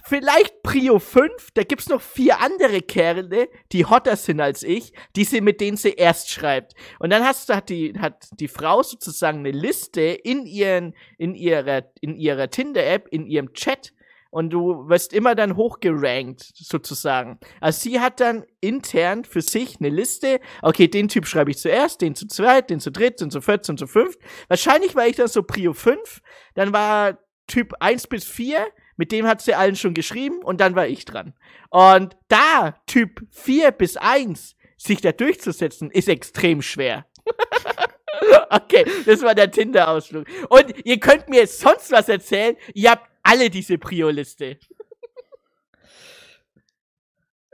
vielleicht Prio 5, da gibt's noch vier andere Kerle, die hotter sind als ich, die sie, mit denen sie erst schreibt. Und dann hast du, hat die, hat die Frau sozusagen eine Liste in ihren, in ihrer, in ihrer Tinder-App, in ihrem Chat. Und du wirst immer dann hochgerankt, sozusagen. Also sie hat dann intern für sich eine Liste. Okay, den Typ schreibe ich zuerst, den zu zweit, den zu dritt, den zu viert, den zu fünft. Wahrscheinlich war ich dann so Prio 5. Dann war Typ 1 bis 4 mit dem hat sie allen schon geschrieben und dann war ich dran. Und da Typ 4 bis 1 sich da durchzusetzen, ist extrem schwer. [LAUGHS] okay, das war der Tinder-Ausflug. Und ihr könnt mir sonst was erzählen. Ihr habt alle diese Prio-Liste.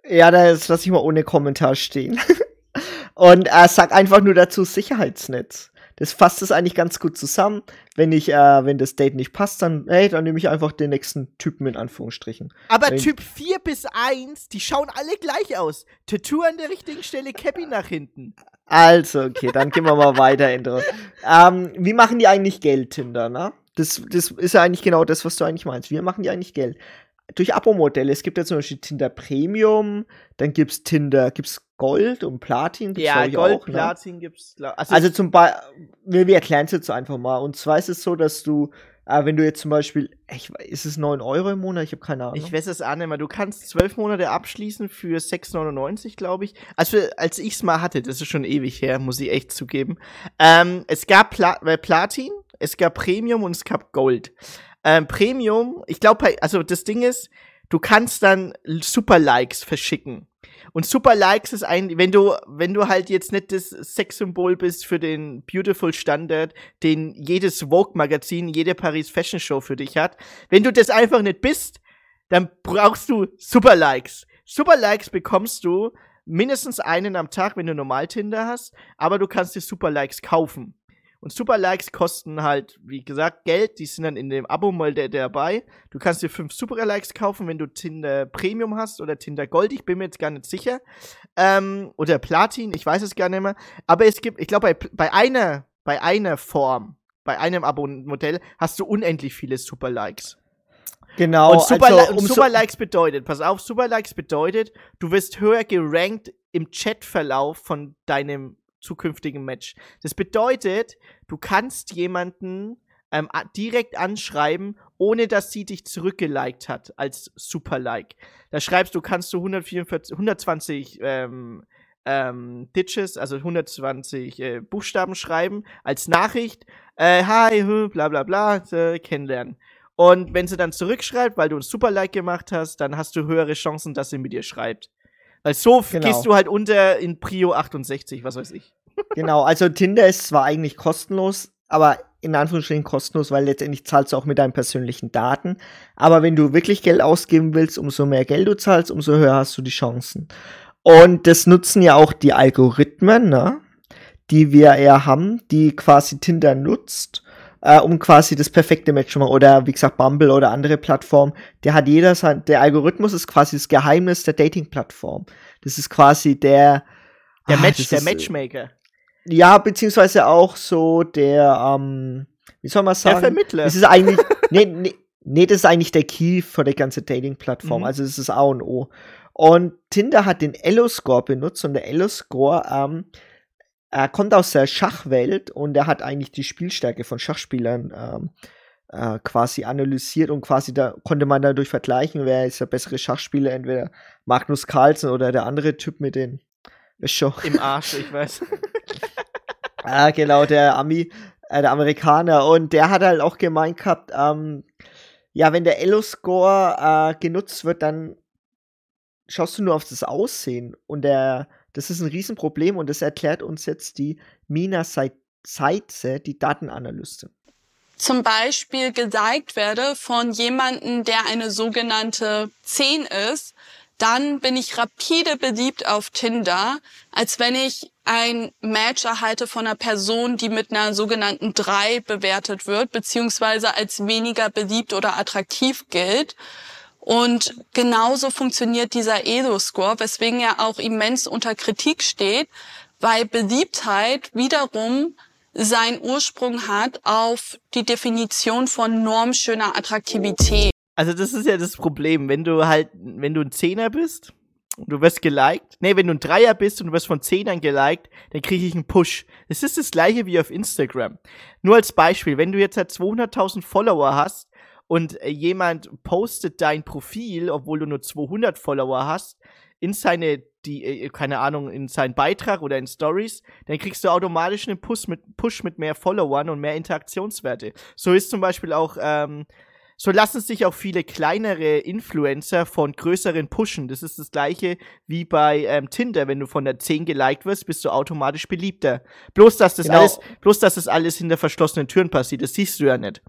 Ja, das lasse ich mal ohne Kommentar stehen. [LAUGHS] Und äh, sag einfach nur dazu Sicherheitsnetz. Das fasst es eigentlich ganz gut zusammen. Wenn ich, äh, wenn das Date nicht passt, dann, hey, dann nehme ich einfach den nächsten Typen in Anführungsstrichen. Aber Wenn- Typ 4 bis 1, die schauen alle gleich aus. Tattoo an der richtigen Stelle, Cappy nach hinten. Also, okay, dann gehen wir mal weiter, Endro. Ähm, wie machen die eigentlich Geld, Tinder, ne? Das, das ist ja eigentlich genau das, was du eigentlich meinst. Wir machen die eigentlich Geld. Durch Abo-Modelle. Es gibt ja zum Beispiel Tinder Premium, dann gibt's Tinder, gibt's Gold und Platin. Gibt's, Ja, Gold, auch, ne? Platin gibt's. glaub- Also zum Beispiel, wir, wir erklären es jetzt einfach mal. Und zwar ist es so, dass du, äh, wenn du jetzt zum Beispiel, ich, weiß- ist es 9 Euro im Monat? Ich habe keine Ahnung. Ich weiß es auch nicht mehr. Du kannst zwölf Monate abschließen für 6,99, glaube ich. Also, als ich es mal hatte, das ist schon ewig her, muss ich echt zugeben. Ähm, es gab Pla Platin, es gab Premium und es gab Gold. Ähm, Premium, ich glaube, also das Ding ist, du kannst dann Super Likes verschicken. Und Super Likes ist ein, wenn du, wenn du halt jetzt nicht das Sexsymbol bist für den Beautiful Standard, den jedes Vogue-Magazin, jede Paris Fashion Show für dich hat, wenn du das einfach nicht bist, dann brauchst du Super Likes. Super Likes bekommst du mindestens einen am Tag, wenn du normal Tinder hast, aber du kannst dir Super Likes kaufen. Und Super Likes kosten halt, wie gesagt, Geld. Die sind dann in dem Abo-Modell dabei. Du kannst dir fünf Super Likes kaufen, wenn du Tinder Premium hast oder Tinder Gold. Ich bin mir jetzt gar nicht sicher. Ähm, oder Platin, ich weiß es gar nicht mehr. Aber es gibt, ich glaube, bei, bei einer, bei einer Form, bei einem Abo-Modell hast du unendlich viele Super Likes. Genau, und also, Li- und umso- Super Likes bedeutet, pass auf, Super Likes bedeutet, du wirst höher gerankt im Chatverlauf von deinem zukünftigen Match. Das bedeutet, du kannst jemanden ähm, direkt anschreiben, ohne dass sie dich zurückgeliked hat als Super Like. Da schreibst du, kannst du 144, 120 ähm, ähm, Ditches, also 120 äh, Buchstaben schreiben als Nachricht. Äh, hi, hü, bla bla bla, äh, kennenlernen. Und wenn sie dann zurückschreibt, weil du ein Super Like gemacht hast, dann hast du höhere Chancen, dass sie mit dir schreibt. Weil so Genau. gehst du halt unter in Prio 68, was weiß ich. [LAUGHS] Genau, also Tinder ist zwar eigentlich kostenlos, aber in Anführungsstrichen kostenlos, weil letztendlich zahlst du auch mit deinen persönlichen Daten. Aber wenn du wirklich Geld ausgeben willst, umso mehr Geld du zahlst, umso höher hast du die Chancen. Und das nutzen ja auch die Algorithmen, ne? die wir eher haben, die quasi Tinder nutzt, äh, um quasi das perfekte Match zu machen. Oder wie gesagt, Bumble oder andere Plattformen. Der hat jeder sein, der Algorithmus ist quasi das Geheimnis der Dating-Plattform. Das ist quasi der, Der, Ah, Match, der ist, Matchmaker. ja, beziehungsweise auch so der, ähm, wie soll man Der sagen? Vermittler. Das ist eigentlich, [LAUGHS] nee, nee, nee, das ist eigentlich der Key für die ganze Dating-Plattform. Mhm. Also das ist A und O. Und Tinder hat den Elo-Score benutzt und der Elo-Score, ähm, er kommt aus der Schachwelt und er hat eigentlich die Spielstärke von Schachspielern ähm, äh, quasi analysiert und quasi da konnte man dadurch vergleichen, wer ist der bessere Schachspieler, entweder Magnus Carlsen oder der andere Typ mit den, schon. Im Arsch, ich weiß. [LAUGHS] Ah, genau, der Ami, äh, der Amerikaner. Und der hat halt auch gemeint gehabt, ähm, ja, wenn der Elo-Score äh, genutzt wird, dann schaust du nur auf das Aussehen. Und der, das ist ein Riesenproblem und das erklärt uns jetzt die Mina Sei- Seitze, die Datenanalystin. zum Beispiel gezeigt werde von jemandem, der eine sogenannte 10 ist, dann bin ich rapide beliebt auf Tinder, als wenn ich ein Match erhalte von einer Person, die mit einer sogenannten 3 bewertet wird, beziehungsweise als weniger beliebt oder attraktiv gilt. Und genauso funktioniert dieser Elo-Score, weswegen er auch immens unter Kritik steht, weil Beliebtheit wiederum seinen Ursprung hat auf die Definition von normschöner Attraktivität. Also das ist ja das Problem, wenn du halt, wenn du ein Zehner bist und du wirst geliked, nee, wenn du ein Dreier bist und du wirst von Zehnern geliked, dann kriege ich einen Push. Das ist das gleiche wie auf Instagram. Nur als Beispiel, wenn du jetzt halt 200.000 Follower hast und äh, jemand postet dein Profil, obwohl du nur 200 Follower hast, in seine, die, äh, keine Ahnung, in seinen Beitrag oder in Stories, dann kriegst du automatisch einen Push mit, Push mit mehr Followern und mehr Interaktionswerte. So ist zum Beispiel auch, ähm, so lassen sich auch viele kleinere Influencer von größeren pushen. Das ist das gleiche wie bei ähm, Tinder. Wenn du von der 10 geliked wirst, bist du automatisch beliebter. Bloß, dass das Genau. alles, bloß, dass das alles hinter verschlossenen Türen passiert. Das siehst du ja nicht.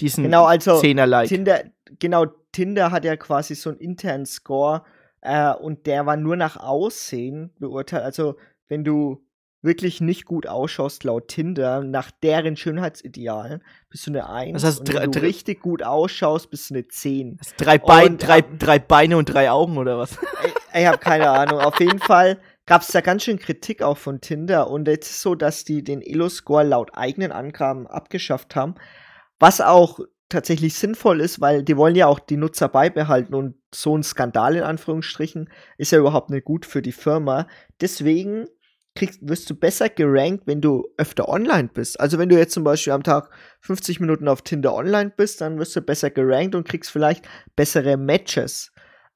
Diesen Genau, also 10er-Like. Tinder, genau, Tinder hat ja quasi so einen internen Score äh, und der war nur nach Aussehen beurteilt. Also, wenn du wirklich nicht gut ausschaust laut Tinder, nach deren Schönheitsidealen, bist du eine 1. Das heißt, und wenn drei- du richtig gut ausschaust, bist du eine 10. Drei, Bein, Und, drei, ähm, drei Beine und drei Augen oder was? Ich, ich habe keine Ahnung. Auf jeden Fall gab es da ganz schön Kritik auch von Tinder und jetzt ist so, dass die den Elo-Score laut eigenen Angaben abgeschafft haben, was auch tatsächlich sinnvoll ist, weil die wollen ja auch die Nutzer beibehalten und so ein Skandal in Anführungsstrichen ist ja überhaupt nicht gut für die Firma. Deswegen kriegst, wirst du besser gerankt, wenn du öfter online bist. Also wenn du jetzt zum Beispiel am Tag 50 Minuten auf Tinder online bist, dann wirst du besser gerankt und kriegst vielleicht bessere Matches.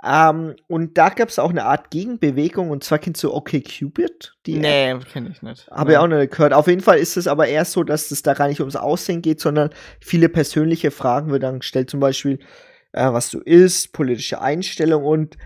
Ähm, und da gab es auch eine Art Gegenbewegung und zwar kennst du OkCupid? Die App? nee, kenne ich nicht. Habe ich auch noch nicht gehört. Auf jeden Fall ist es aber eher so, dass es da gar nicht ums Aussehen geht, sondern viele persönliche Fragen wird dann gestellt, zum Beispiel, äh, was du isst, politische Einstellung und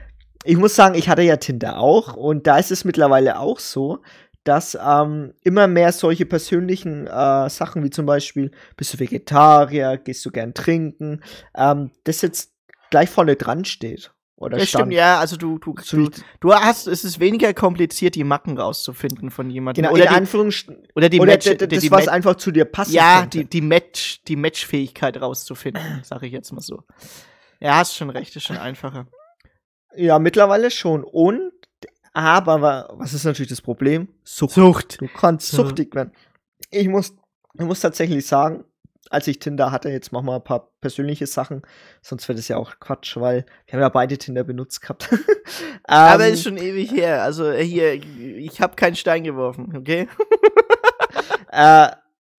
ich muss sagen, ich hatte ja Tinder auch und da ist es mittlerweile auch so, dass ähm, immer mehr solche persönlichen äh, Sachen wie zum Beispiel, bist du Vegetarier, gehst du gern trinken, ähm, das jetzt gleich vorne dran steht. Oder Das stand. stimmt, ja, also du, du, du, du hast, es ist weniger kompliziert, die Macken rauszufinden von jemandem. Genau, oder, in die, Anführungsstrichen. oder die oder Match, das, die was Ma- einfach zu dir passt. ja, die, die Match, die Matchfähigkeit rauszufinden, [CLEARS THROAT] sage ich jetzt mal so. Ja, hast schon recht, ist schon einfacher. Ja, mittlerweile schon. Und, aber wa- was ist natürlich das Problem? Sucht. Sucht. Du kannst Ja. suchtig werden. Ich muss, ich muss tatsächlich sagen, als ich Tinder hatte, jetzt machen wir ein paar persönliche Sachen, sonst wäre das ja auch Quatsch, weil wir haben ja beide Tinder benutzt gehabt. [LAUGHS] Aber Ähm, ist schon ewig her. Also äh, hier, ich habe keinen Stein geworfen, okay? [LAUGHS] Äh,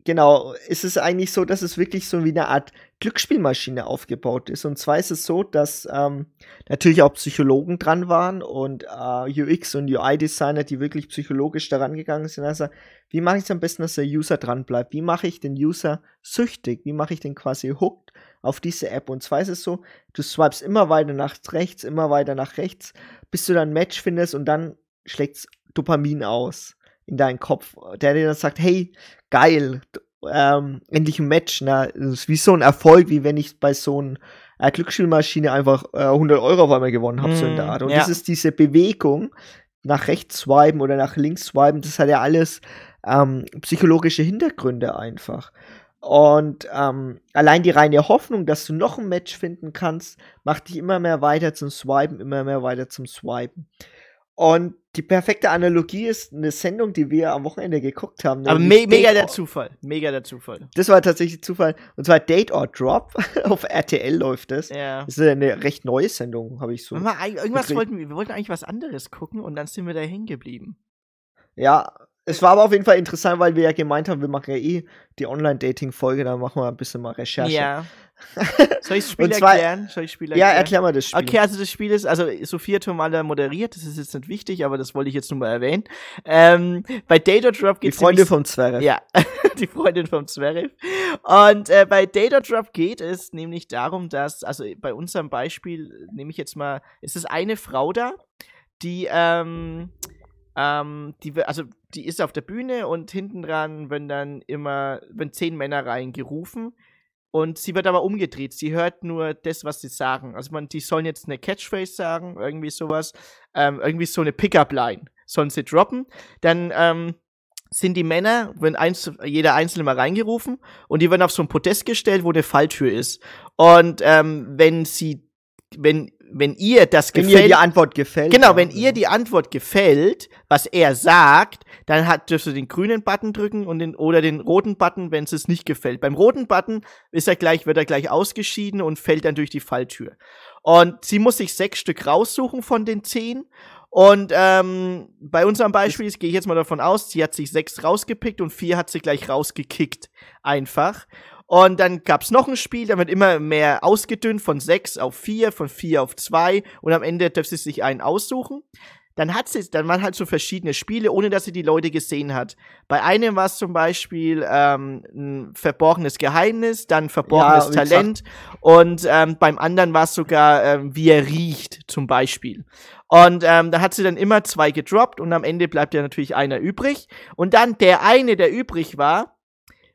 genau, es ist eigentlich so, dass es wirklich so wie eine Art Glücksspielmaschine aufgebaut ist. Und zwar ist es so, dass ähm, natürlich auch Psychologen dran waren und äh, UX und UI-Designer, die wirklich psychologisch daran gegangen sind. Also, wie mache ich es am besten, dass der User dran bleibt? Wie mache ich den User süchtig? Wie mache ich den quasi hooked auf diese App? Und zwar ist es so, du swipes immer weiter nach rechts, immer weiter nach rechts, bis du dann ein Match findest und dann schlägt's Dopamin aus in deinen Kopf, der dir dann sagt, hey, geil, ähm, endlich ein Match, na, das ist wie so ein Erfolg, wie wenn ich bei so einer äh, Glücksspielmaschine einfach äh, 100 Euro auf einmal gewonnen habe, so in der Mm, Art. Und ja. das ist diese Bewegung, nach rechts swipen oder nach links swipen, das hat ja alles ähm, psychologische Hintergründe einfach. Und ähm, allein die reine Hoffnung, dass du noch ein Match finden kannst, macht dich immer mehr weiter zum Swipen, immer mehr weiter zum Swipen. Und die perfekte Analogie ist eine Sendung, die wir am Wochenende geguckt haben. Aber me mega der Zufall. Mega der Zufall. Das war tatsächlich Zufall. Und zwar Date or Drop. [LAUGHS] Auf RTL läuft das. Ja. Das ist eine recht neue Sendung, habe ich so. Mal, irgendwas gekriegt. wollten wir, wir wollten eigentlich was anderes gucken und dann sind wir da hängen geblieben. Ja, es war aber auf jeden Fall interessant, weil wir ja gemeint haben, wir machen ja eh die Online-Dating-Folge, da machen wir ein bisschen mal Recherche. Ja. [LAUGHS] Soll ich das Spiel zwar- erklären? Soll ich Spiel Ja, erklären? erklär mal das Spiel. Okay, also das Spiel ist, also Sophia Tomala moderiert, das ist jetzt nicht wichtig, aber das wollte ich jetzt nur mal erwähnen. Ähm, bei Data Drop Die geht Freunde vom Zwerg. Ja, [LAUGHS] die Freundin vom Zwerg. Und äh, bei Data Drop geht es nämlich darum, dass, also bei unserem Beispiel nehme ich jetzt mal, es ist eine Frau da, die, ähm, ähm, die, also die ist auf der Bühne und hinten dran werden dann immer, wenn zehn Männer reingerufen. Und sie wird aber umgedreht. Sie hört nur das, was sie sagen. Also man, die sollen jetzt eine Catchphrase sagen, irgendwie sowas. Ähm, irgendwie so eine Pickup-Line sollen sie droppen. Dann ähm, sind die Männer, wenn eins, jeder Einzelne mal reingerufen und die werden auf so ein Podest gestellt, wo eine Falltür ist. Und ähm, wenn sie, wenn, wenn ihr das Wenn gefällt, ihr die Antwort gefällt. Genau, ja. wenn ihr die Antwort gefällt, was er sagt, dann hat, dürft ihr den grünen Button drücken und den, oder den roten Button, wenn es es nicht gefällt. Beim roten Button ist er gleich, wird er gleich ausgeschieden und fällt dann durch die Falltür. Und sie muss sich sechs Stück raussuchen von den zehn. Und ähm, bei unserem Beispiel gehe ich jetzt mal davon aus, sie hat sich sechs rausgepickt und vier hat sie gleich rausgekickt. Einfach. Und dann gab's noch ein Spiel, da wird immer mehr ausgedünnt von sechs auf vier, von vier auf zwei und am Ende darf sie sich einen aussuchen. Dann hat sie, dann waren halt so verschiedene Spiele, ohne dass sie die Leute gesehen hat. Bei einem war es zum Beispiel ähm, ein verborgenes Geheimnis, dann verborgenes Ja. Talent und ähm, beim anderen war es sogar, ähm, wie er riecht, zum Beispiel. Und ähm, da hat sie dann immer zwei gedroppt und am Ende bleibt ja natürlich einer übrig. Und dann der eine, der übrig war,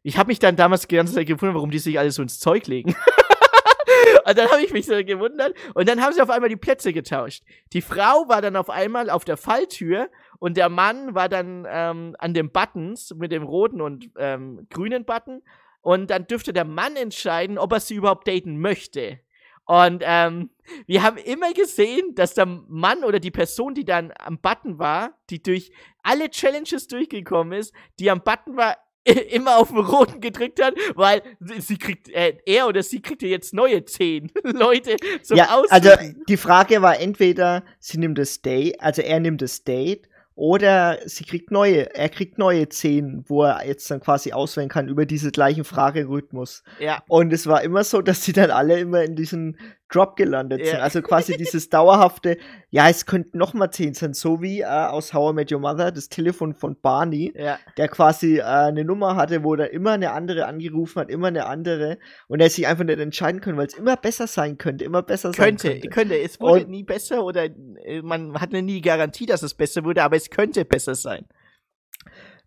ich habe mich dann damals die ganze Zeit gewundert, warum die sich alle so ins Zeug legen. [LAUGHS] und dann habe ich mich so gewundert. Und dann haben sie auf einmal die Plätze getauscht. Die Frau war dann auf einmal auf der Falltür und der Mann war dann ähm, an den Buttons mit dem roten und ähm, grünen Button. Und dann dürfte der Mann entscheiden, ob er sie überhaupt daten möchte. Und ähm, wir haben immer gesehen, dass der Mann oder die Person, die dann am Button war, die durch alle Challenges durchgekommen ist, die am Button war, [LAUGHS] immer auf den roten gedrückt hat, weil sie kriegt, äh, er oder sie kriegt ja jetzt neue zehn [LAUGHS] Leute zum ja, Aussuchen. also die Frage war entweder, sie nimmt das Date, also er nimmt das Date, oder sie kriegt neue, er kriegt neue zehn, wo er jetzt dann quasi auswählen kann über diese gleichen Fragerhythmus. ja. Und es war immer so, dass sie dann alle immer in diesen Drop gelandet Ja. sind. Also quasi dieses dauerhafte, ja, es könnten noch mal zehn sein, so wie äh, aus How I Met Your Mother, das Telefon von Barney, Ja. der quasi äh, eine Nummer hatte, wo er immer eine andere angerufen hat, immer eine andere und er sich einfach nicht entscheiden können, weil es immer besser sein könnte, immer besser sein Könnte, könnte. könnte. Es wurde Und- nie besser oder äh, man hatte nie Garantie, dass es besser wurde, aber es könnte besser sein.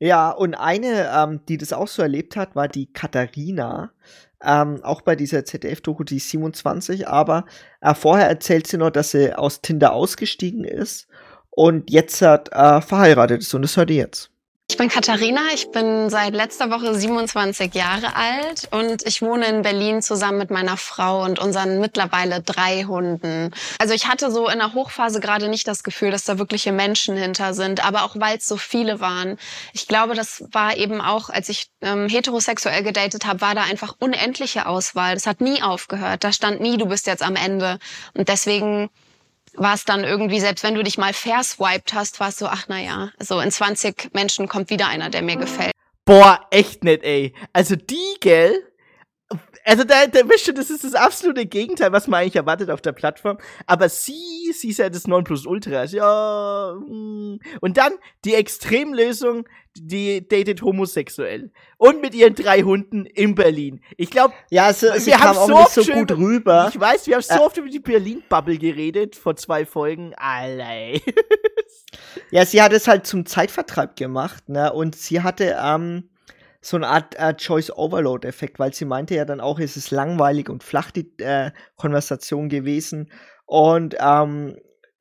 Ja, und eine, ähm, die das auch so erlebt hat, war die Katharina. Ähm, auch bei dieser ZDF-Doku, die ist 27, aber äh, vorher erzählt sie noch, dass sie aus Tinder ausgestiegen ist und jetzt hat, äh, verheiratet ist und das hört ihr jetzt. Ich bin Katharina, ich bin seit letzter Woche 27 Jahre alt und ich wohne in Berlin zusammen mit meiner Frau und unseren mittlerweile drei Hunden. Also ich hatte so in der Hochphase gerade nicht das Gefühl, dass da wirkliche Menschen hinter sind, aber auch weil es so viele waren. Ich glaube, das war eben auch, als ich ähm, heterosexuell gedatet habe, war da einfach unendliche Auswahl. Das hat nie aufgehört. Da stand nie, du bist jetzt am Ende. Und deswegen war es dann irgendwie, selbst wenn du dich mal verswiped hast, war es so, ach naja, so in 20 Menschen kommt wieder einer, der mir gefällt. Boah, echt nett, ey. Also die, gell? Also da, da wisst ihr, das ist das absolute Gegenteil, was man eigentlich erwartet auf der Plattform. Aber sie, sie ist ja das Nonplusultra. Ja. mm. Und dann die Extremlösung, die datet homosexuell. Und mit ihren drei Hunden in Berlin. Ich glaube, Ja, sie, sie wir kam haben auch so nicht oft so gut über- rüber. Ich weiß, wir haben so Äh. oft über die Berlin-Bubble geredet, vor zwei Folgen. Alter, ey. [LAUGHS] Ja, sie hat es halt zum Zeitvertreib gemacht, ne? Und sie hatte ähm, so eine Art äh, Choice Overload-Effekt, weil sie meinte ja dann auch, es ist langweilig und flach die äh, Konversation gewesen. Und ähm,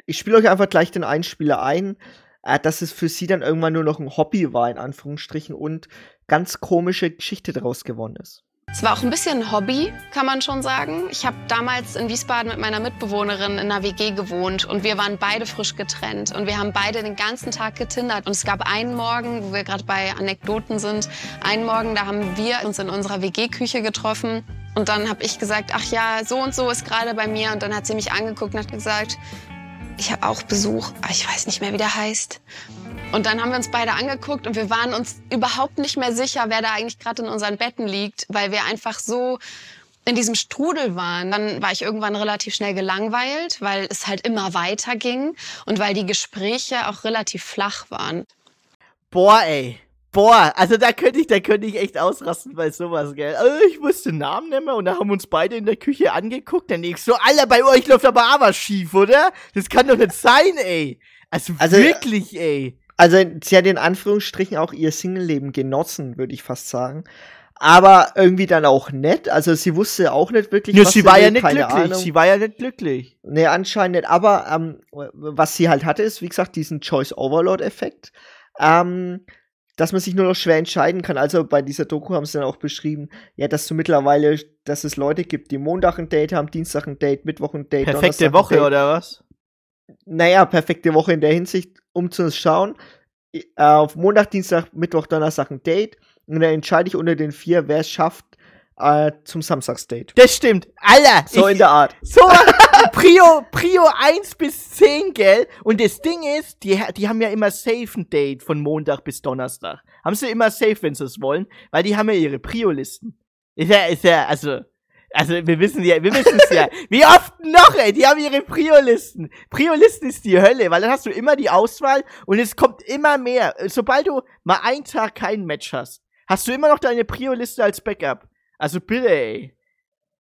ich spiele euch einfach gleich den Einspieler ein, dass es für sie dann irgendwann nur noch ein Hobby war, in Anführungsstrichen, und ganz komische Geschichte daraus gewonnen ist. Es war auch ein bisschen Hobby, kann man schon sagen. Ich habe damals in Wiesbaden mit meiner Mitbewohnerin in einer WG gewohnt und wir waren beide frisch getrennt und wir haben beide den ganzen Tag getindert. Und es gab einen Morgen, wo wir gerade bei Anekdoten sind, einen Morgen, da haben wir uns in unserer WG-Küche getroffen und dann habe ich gesagt, ach ja, so und so ist gerade bei mir und dann hat sie mich angeguckt und hat gesagt, ich habe auch Besuch, aber ich weiß nicht mehr, wie der heißt. Und dann haben wir uns beide angeguckt und wir waren uns überhaupt nicht mehr sicher, wer da eigentlich gerade in unseren Betten liegt, weil wir einfach so in diesem Strudel waren. Dann war ich irgendwann relativ schnell gelangweilt, weil es halt immer weiter ging und weil die Gespräche auch relativ flach waren. Boah, ey. Boah, also da könnte ich, da könnte ich echt ausrasten bei sowas, gell. Also ich wusste den Namen nicht mehr und da haben wir uns beide in der Küche angeguckt. Dann ich so, Alter, bei euch läuft aber was schief, oder? Das kann doch nicht sein, ey. Also, Also, wirklich, ey. Also, sie hat in Anführungsstrichen auch ihr Single-Leben genossen, würde ich fast sagen. Aber irgendwie dann auch nett. Also, sie wusste auch nicht wirklich, Nur was sie war ja nicht glücklich. Ahnung. Sie war ja nicht glücklich. Nee, anscheinend nicht. Aber ähm, was sie halt hatte, ist, wie gesagt, diesen Choice Overload-Effekt. Ähm, dass man sich nur noch schwer entscheiden kann. Also bei dieser Doku haben sie dann auch beschrieben, ja, dass du mittlerweile, dass es Leute gibt, die Montag ein Date haben, Dienstag ein Date, Mittwoch ein Date, Perfekte Donnerstag Woche, oder was? Naja, perfekte Woche in der Hinsicht, um zu schauen. Äh, auf Montag, Dienstag, Mittwoch, Donnerstag ein Date. Und dann entscheide ich unter den vier, wer es schafft äh, zum Samstagsdate. Das stimmt. Alter, So ich, in der Art. So, Prio, Prio 1 bis 10, gell? Und das Ding ist, die, die haben ja immer safe ein Date von Montag bis Donnerstag. Haben sie immer safe, wenn sie es wollen, weil die haben ja ihre Prio-Listen. Ist ja, ist ja, also, also wir wissen ja, wir wissen es ja. [LAUGHS] Wie oft noch, ey? Die haben ihre Prio-Listen. Prio-Listen ist die Hölle, weil dann hast du immer die Auswahl und es kommt immer mehr. Sobald du mal einen Tag kein Match hast, hast du immer noch deine Prio-Liste als Backup. Also bitte, ey.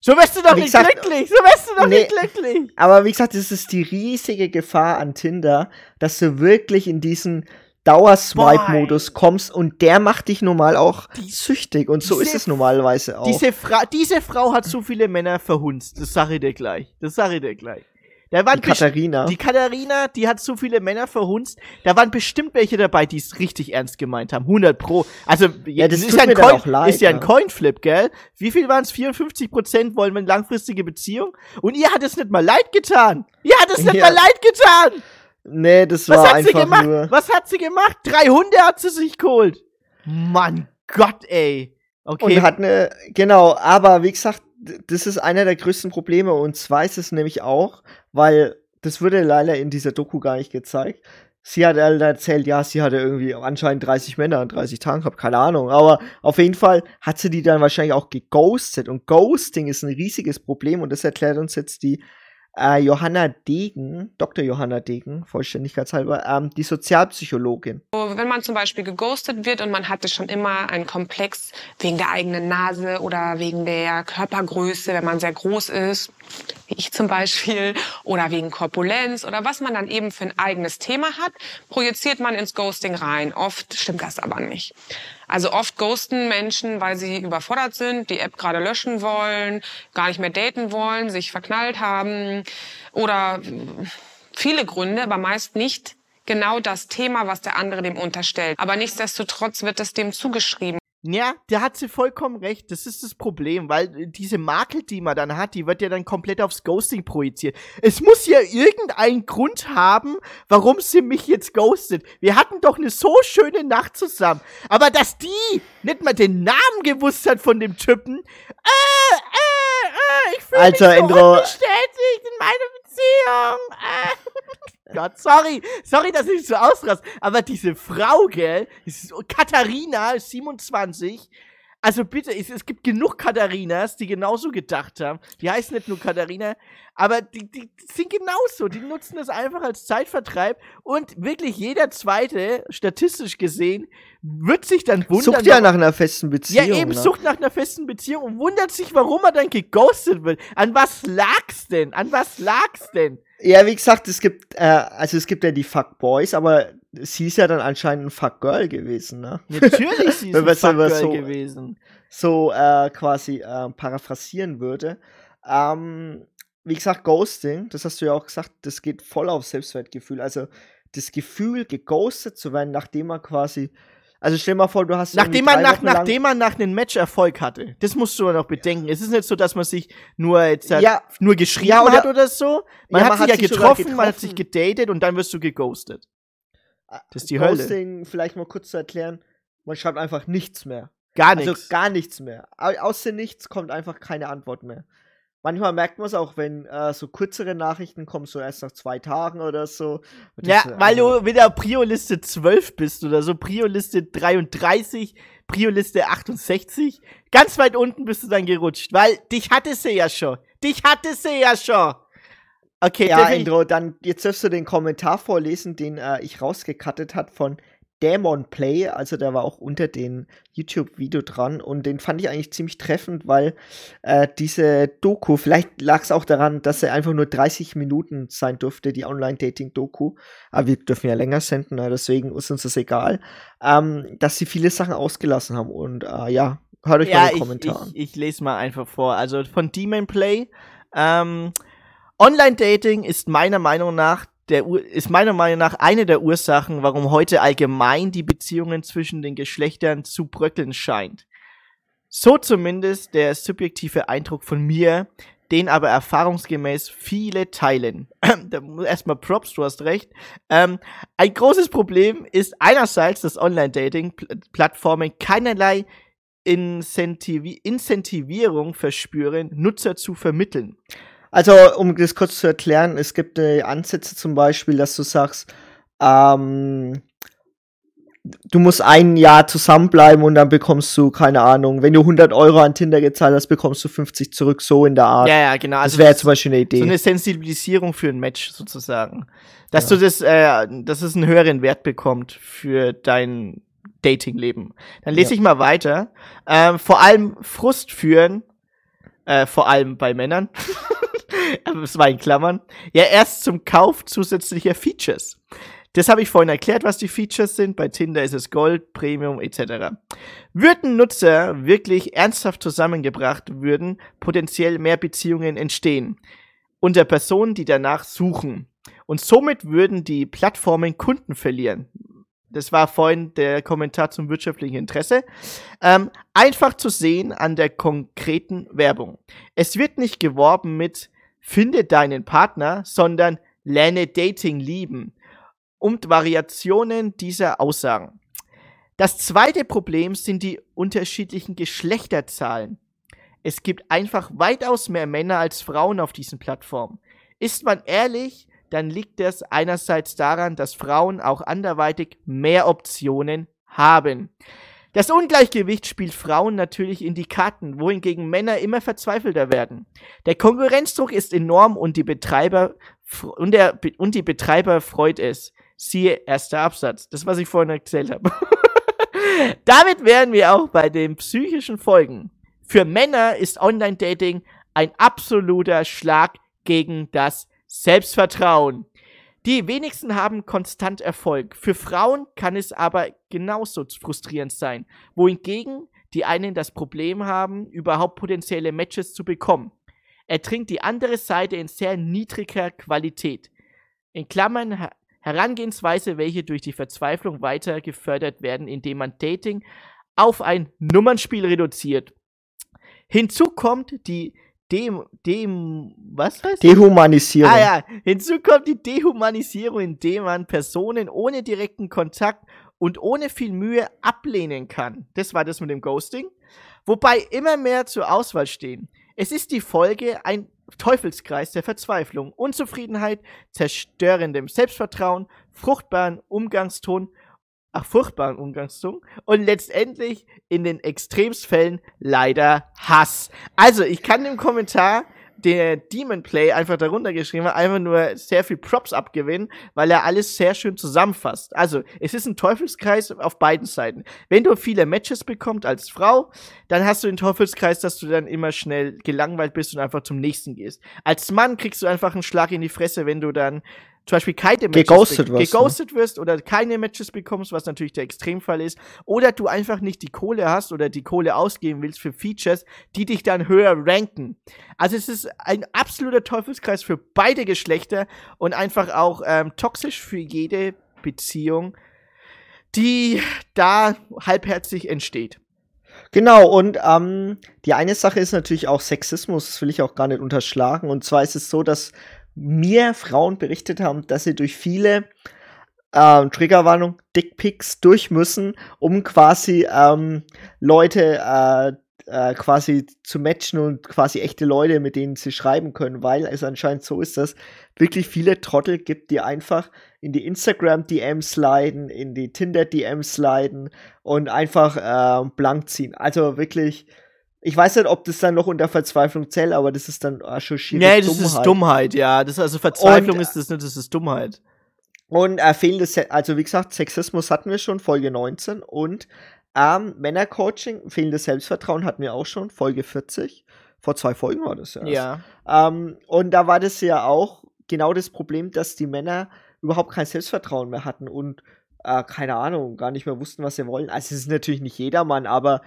So wirst du doch Wie nicht gesagt, glücklich. So wirst du doch nee. nicht glücklich. Aber wie gesagt, das ist die riesige Gefahr an Tinder, dass du wirklich in diesen Dauerswipe-Modus kommst und der macht dich normal auch süchtig und so diese- ist es normalerweise auch. Diese, Fra diese Frau hat so viele Männer verhunzt. Das sag ich dir gleich. Das sag ich dir gleich. Da waren Die Katharina. Die Katharina, die hat so viele Männer verhunzt. Da waren bestimmt welche dabei, die es richtig ernst gemeint haben. 100 pro. Also, Ja, das ist, ja ein Coin, leid, ist ja ein ja. Coinflip, gell? Wie viel waren es? 54 Prozent wollen eine langfristige Beziehung? Und ihr hat es nicht mal leid getan. Ihr hat es nicht Ja. mal leid getan. nee, das Was war hat sie einfach gemacht? nur. Was hat sie gemacht? Drei Hunde hat sie sich geholt. Mann Gott, ey. Okay. Und hat eine, genau, aber wie gesagt, das ist einer der größten Probleme und zwar ist es nämlich auch, weil das wurde leider in dieser Doku gar nicht gezeigt. Sie hat halt erzählt, ja, sie hatte irgendwie anscheinend 30 Männer an 30 Tagen gehabt, keine Ahnung. Aber auf jeden Fall hat sie die dann wahrscheinlich auch geghostet. Und Ghosting ist ein riesiges Problem und das erklärt uns jetzt die äh, Johanna Degen, Dr. Johanna Degen, vollständigkeitshalber, ähm, die Sozialpsychologin. Wenn man zum Beispiel geghostet wird und man hatte schon immer einen Komplex wegen der eigenen Nase oder wegen der Körpergröße, wenn man sehr groß ist, wie ich zum Beispiel, oder wegen Korpulenz oder was man dann eben für ein eigenes Thema hat, projiziert man ins Ghosting rein. Oft stimmt das aber nicht. Also oft ghosten Menschen, weil sie überfordert sind, die App gerade löschen wollen, gar nicht mehr daten wollen, sich verknallt haben oder viele Gründe, aber meist nicht genau das Thema, was der andere dem unterstellt. Aber nichtsdestotrotz wird es dem zugeschrieben. Ja, der hat sie vollkommen recht. Das ist das Problem, weil äh, diese Makel, die man dann hat, die wird ja dann komplett aufs Ghosting projiziert. Es muss ja irgendeinen Grund haben, warum sie mich jetzt ghostet. Wir hatten doch eine so schöne Nacht zusammen. Aber dass die nicht mal den Namen gewusst hat von dem Typen, äh, äh, äh, ich fühle mich Also, so Endro- unbestätigt in meiner Beziehung. [LAUGHS] Gott, sorry, sorry, dass ich so ausraste. Aber diese Frau, gell, Katharina, 27, also bitte, es, es gibt genug Katharinas, die genauso gedacht haben. Die heißen nicht nur Katharina, aber die, die sind genauso. Die nutzen das einfach als Zeitvertreib und wirklich jeder zweite, statistisch gesehen, wird sich dann wundern. Sucht ja nach einer festen Beziehung. ja, eben, ne? sucht nach einer festen Beziehung und wundert sich, warum er dann geghostet wird. An was lag's denn? An was lag's denn? Ja, wie gesagt, es gibt, äh, also es gibt ja die Fuckboys, aber sie ist ja dann anscheinend ein Fuckgirl gewesen, ne? [LAUGHS] Natürlich, sie ist ein Fuckgirl so, gewesen. so äh, quasi äh, paraphrasieren würde. Ähm, wie gesagt, Ghosting, das hast du ja auch gesagt, das geht voll auf Selbstwertgefühl. Also das Gefühl, geghostet zu werden, nachdem man quasi, also stell mal vor, du hast Nachdem man, nach, nachdem man nach einem Match Erfolg hatte. Das musst du noch bedenken. Es ist nicht so, dass man sich nur jetzt halt Ja. nur geschrieben Ja, oder- hat oder so. Man Ja, hat man sich hat ja sich sogar getroffen, man hat sich getroffen. gedatet und dann wirst du geghostet. Das ist die Hölle. Ghosting, vielleicht mal kurz zu erklären, man schreibt einfach nichts mehr. Gar Also nichts. gar nichts mehr. Au- Aus dem Nichts kommt einfach keine Antwort mehr. Manchmal merkt man es auch, wenn äh, so kürzere Nachrichten kommen, so erst nach zwei Tagen oder so. Ja, das, äh, weil also- du wieder Prio-Liste 12 bist oder so. Prio-Liste 33, Prio-Liste 68. Ganz weit unten bist du dann gerutscht, weil dich hatte sie ja schon. Dich hatte sie ja schon. Okay, Ja, ich- Endro, dann jetzt darfst du den Kommentar vorlesen, den äh, ich rausgekattet hat von Demon Play, also der war auch unter dem YouTube-Video dran und den fand ich eigentlich ziemlich treffend, weil äh, diese Doku, vielleicht lag es auch daran, dass er einfach nur 30 Minuten sein durfte, die Online-Dating-Doku, aber wir dürfen ja länger senden, ne, deswegen ist uns das egal, ähm, dass sie viele Sachen ausgelassen haben und äh, ja, hört euch mal ja, den ich, Kommentar an. ich, ich lese mal einfach vor. Also von Demon Play. Ähm, Online-Dating ist meiner Meinung nach der ist meiner Meinung nach eine der Ursachen, warum heute allgemein die Beziehungen zwischen den Geschlechtern zu bröckeln scheint. So zumindest der subjektive Eindruck von mir, den aber erfahrungsgemäß viele teilen. [CLEARS THROAT] erstmal Props, du hast recht. Ähm, ein großes Problem ist einerseits, dass Online-Dating-Plattformen keinerlei Incentivi Incentivierung verspüren, Nutzer zu vermitteln. Also, um das kurz zu erklären, es gibt äh, Ansätze zum Beispiel, dass du sagst, ähm, du musst ein Jahr zusammenbleiben und dann bekommst du, keine Ahnung, wenn du 100 Euro an Tinder gezahlt hast, bekommst du 50 zurück, so in der Art. Ja, ja, genau. Das Also wäre das- zum Beispiel eine Idee. So eine Sensibilisierung für ein Match sozusagen. Dass du das, äh, dass es einen höheren Wert bekommt für dein Datingleben. Dann lese Ja. ich mal weiter. Ähm, vor allem Frust führen, äh, vor allem bei Männern. [LAUGHS] [LAUGHS] Es war in Klammern. Ja, erst zum Kauf zusätzlicher Features. Das habe ich vorhin erklärt, was die Features sind. Bei Tinder ist es Gold, Premium etc. Würden Nutzer wirklich ernsthaft zusammengebracht, würden potenziell mehr Beziehungen entstehen unter Personen, die danach suchen. Und somit würden die Plattformen Kunden verlieren. Das war vorhin der Kommentar zum wirtschaftlichen Interesse. Ähm, einfach zu sehen an der konkreten Werbung. Es wird nicht geworben mit Finde deinen Partner, sondern Lerne Dating lieben und Variationen dieser Aussagen. Das zweite Problem sind die unterschiedlichen Geschlechterzahlen. Es gibt einfach weitaus mehr Männer als Frauen auf diesen Plattformen. Ist man ehrlich, dann liegt das einerseits daran, dass Frauen auch anderweitig mehr Optionen haben. Das Ungleichgewicht spielt Frauen natürlich in die Karten, wohingegen Männer immer verzweifelter werden. Der Konkurrenzdruck ist enorm und die Betreiber und, der, und die Betreiber freut es. Siehe erster Absatz. Das, was ich vorhin erzählt habe. [LAUGHS] Damit wären wir auch bei den psychischen Folgen. Für Männer ist Online-Dating ein absoluter Schlag gegen das Selbstvertrauen. Die wenigsten haben konstant Erfolg. Für Frauen kann es aber genauso frustrierend sein, wohingegen die einen das Problem haben, überhaupt potenzielle Matches zu bekommen. Er trinkt die andere Seite in sehr niedriger Qualität. In Klammern Herangehensweise, welche durch die Verzweiflung weiter gefördert werden, indem man Dating auf ein Nummernspiel reduziert. Hinzu kommt die Dem, Dem, was heißt Dehumanisierung. Ah ja, hinzu kommt die Dehumanisierung, indem man Personen ohne direkten Kontakt und ohne viel Mühe ablehnen kann. Das war das mit dem Ghosting. Wobei immer mehr zur Auswahl stehen. Es ist die Folge ein Teufelskreis der Verzweiflung, Unzufriedenheit, zerstörendem Selbstvertrauen, fruchtbaren Umgangston, ach, furchtbaren Umgangston und letztendlich in den Extremsfällen leider Hass. Also, ich kann dem Kommentar der Demon Play einfach darunter geschrieben hat, einfach nur sehr viel Props abgewinnen, weil er alles sehr schön zusammenfasst. Also, es ist ein Teufelskreis auf beiden Seiten. Wenn du viele Matches bekommst als Frau, dann hast du den Teufelskreis, dass du dann immer schnell gelangweilt bist und einfach zum nächsten gehst. Als Mann kriegst du einfach einen Schlag in die Fresse, wenn du dann zum Beispiel keine Matches geghostet, wirst, geghostet ne? wirst oder keine Matches bekommst, was natürlich der Extremfall ist, oder du einfach nicht die Kohle hast oder die Kohle ausgeben willst für Features, die dich dann höher ranken. Also es ist ein absoluter Teufelskreis für beide Geschlechter und einfach auch ähm, toxisch für jede Beziehung, die da halbherzig entsteht. Genau, und ähm, die eine Sache ist natürlich auch Sexismus, das will ich auch gar nicht unterschlagen. Und zwar ist es so, dass mir Frauen berichtet haben, dass sie durch viele ähm, Triggerwarnung, Dickpics durch müssen, um quasi ähm, Leute äh, äh, quasi zu matchen und quasi echte Leute, mit denen sie schreiben können, weil es anscheinend so ist, dass wirklich viele Trottel gibt, die einfach in die Instagram-DMs sliden, in die Tinder-DMs sliden und einfach äh, blank ziehen. Also wirklich ich weiß nicht, ob das dann noch unter Verzweiflung zählt, aber das ist dann schon schiere Nee, das Dummheit. ist Dummheit, ja. Das also Verzweiflung und, ist das nicht, das ist Dummheit. Und äh, fehlendes, also wie gesagt, Sexismus hatten wir schon, Folge 19. Und ähm, Männercoaching, fehlendes Selbstvertrauen hatten wir auch schon, Folge 40. Vor zwei Folgen war das ja. Ja. Ähm, und da war das ja auch genau das Problem, dass die Männer überhaupt kein Selbstvertrauen mehr hatten und äh, keine Ahnung, gar nicht mehr wussten, was sie wollen. Also es ist natürlich nicht jedermann, aber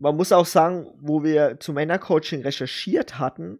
man muss auch sagen, wo wir zu Männercoaching recherchiert hatten,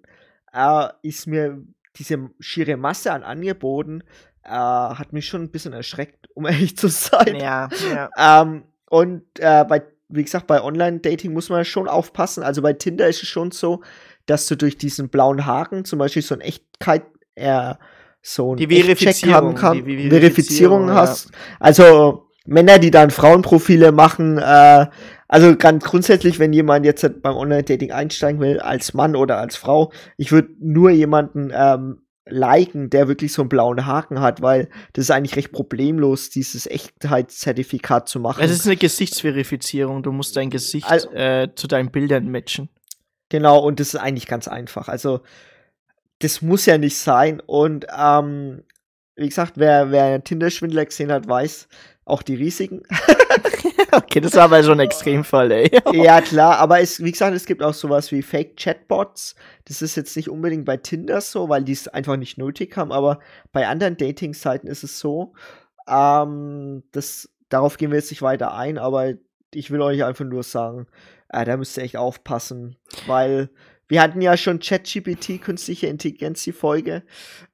äh, ist mir diese schiere Masse an Angeboten, äh, hat mich schon ein bisschen erschreckt, um [LAUGHS] ehrlich zu sein. Ja, ja. Ähm, und äh, bei, wie gesagt, bei Online-Dating muss man schon aufpassen. Also bei Tinder ist es schon so, dass du durch diesen blauen Haken zum Beispiel so ein Echtkeit, äh, so ein die Verifizierung haben kann, die, die Verifizierung, Verifizierung hast. Also Männer, die dann Frauenprofile machen, äh, also ganz grundsätzlich, wenn jemand jetzt beim Online-Dating einsteigen will, als Mann oder als Frau, ich würde nur jemanden ähm, liken, der wirklich so einen blauen Haken hat, weil das ist eigentlich recht problemlos, dieses Echtheitszertifikat zu machen. Es ist eine Gesichtsverifizierung. Du musst dein Gesicht also, äh, zu deinen Bildern matchen. Genau, und das ist eigentlich ganz einfach. Also, das muss ja nicht sein. Und ähm, wie gesagt, wer, wer Tinder-Schwindler gesehen hat, weiß auch die Risiken. [LAUGHS] [LAUGHS] okay, das war aber schon ein Extremfall, ey. [LAUGHS] ja, klar, aber es, wie gesagt, es gibt auch sowas wie Fake-Chatbots. Das ist jetzt nicht unbedingt bei Tinder so, weil die es einfach nicht nötig haben, aber bei anderen Dating-Seiten ist es so. Ähm, das, darauf gehen wir jetzt nicht weiter ein, aber ich will euch einfach nur sagen, äh, da müsst ihr echt aufpassen, weil wir hatten ja schon ChatGPT, künstliche Intelligenz, die Folge.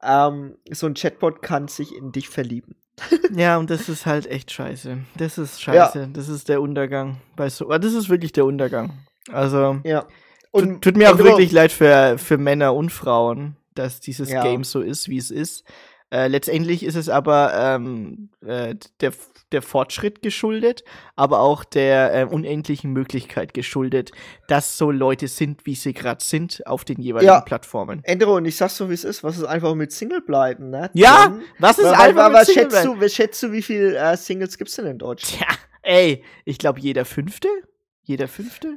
Ähm, so ein Chatbot kann sich in dich verlieben. [LAUGHS] ja, und das ist halt echt scheiße. Das ist scheiße. Ja. Das ist der Untergang. Bei so das ist wirklich der Untergang. Also, ja. Und tut, mir auch wirklich leid für, für Männer und Frauen, dass dieses ja. Game so ist, wie es ist. Äh, letztendlich ist es aber ähm, äh, der, der Fortschritt geschuldet, aber auch der äh, unendlichen Möglichkeit geschuldet, dass so Leute sind, wie sie gerade sind, auf den jeweiligen ja. Plattformen. Endro, und ich sag's so, wie es ist, was ist einfach mit Single bleiben, ne? Ja, Dann, was ist weil, einfach weil, mit Single schätzt du, schätzt du, wie viele äh, Singles gibt's denn in Deutschland? Tja, Ey, ich glaube, jeder Fünfte? Jeder Fünfte?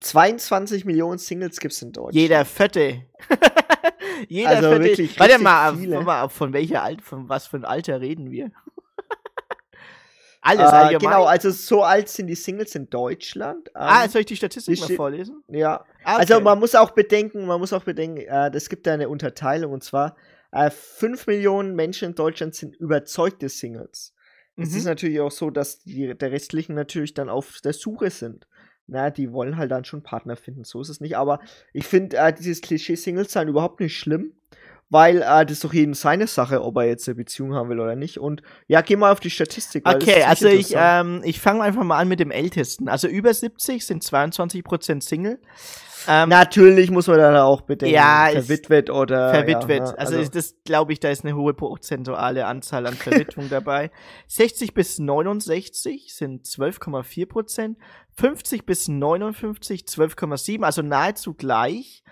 22 Millionen Singles gibt's in Deutschland. Jeder Vierte. [LAUGHS] jeder Also Vierte. wirklich Warte mal, viele. mal, von welcher Alt, von was für ein Alter reden wir? [LAUGHS] Alles Äh, allgemein. genau, also so alt sind die Singles in Deutschland. ah, Ähm, soll ich die Statistik die mal vorlesen? Ja. Ah, Also okay. man muss auch bedenken, man muss auch bedenken, äh, es gibt da eine Unterteilung und zwar äh, 5 Millionen Menschen in Deutschland sind überzeugte Singles. Es Mhm. ist natürlich auch so, dass die der restlichen natürlich dann auf der Suche sind. Na, die wollen halt dann schon Partner finden, so ist es nicht. Aber ich finde äh, dieses Klischee-Singles sein überhaupt nicht schlimm, weil äh, das ist doch jedem seine Sache, ob er jetzt eine Beziehung haben will oder nicht. Und ja, geh mal auf die Statistik. Okay, also ich, ähm, ich fange einfach mal an mit dem Ältesten. Also über 70 sind 22% Single. Ähm, Natürlich muss man dann auch bedenken, Ja, verwitwet oder verwitwet. Ja, also, ist das glaube ich, da ist eine hohe prozentuale Anzahl an Verwitwung [LAUGHS] dabei. 60 bis 69 sind 12,4 Prozent. 50 bis 59 12,7, also nahezu gleich.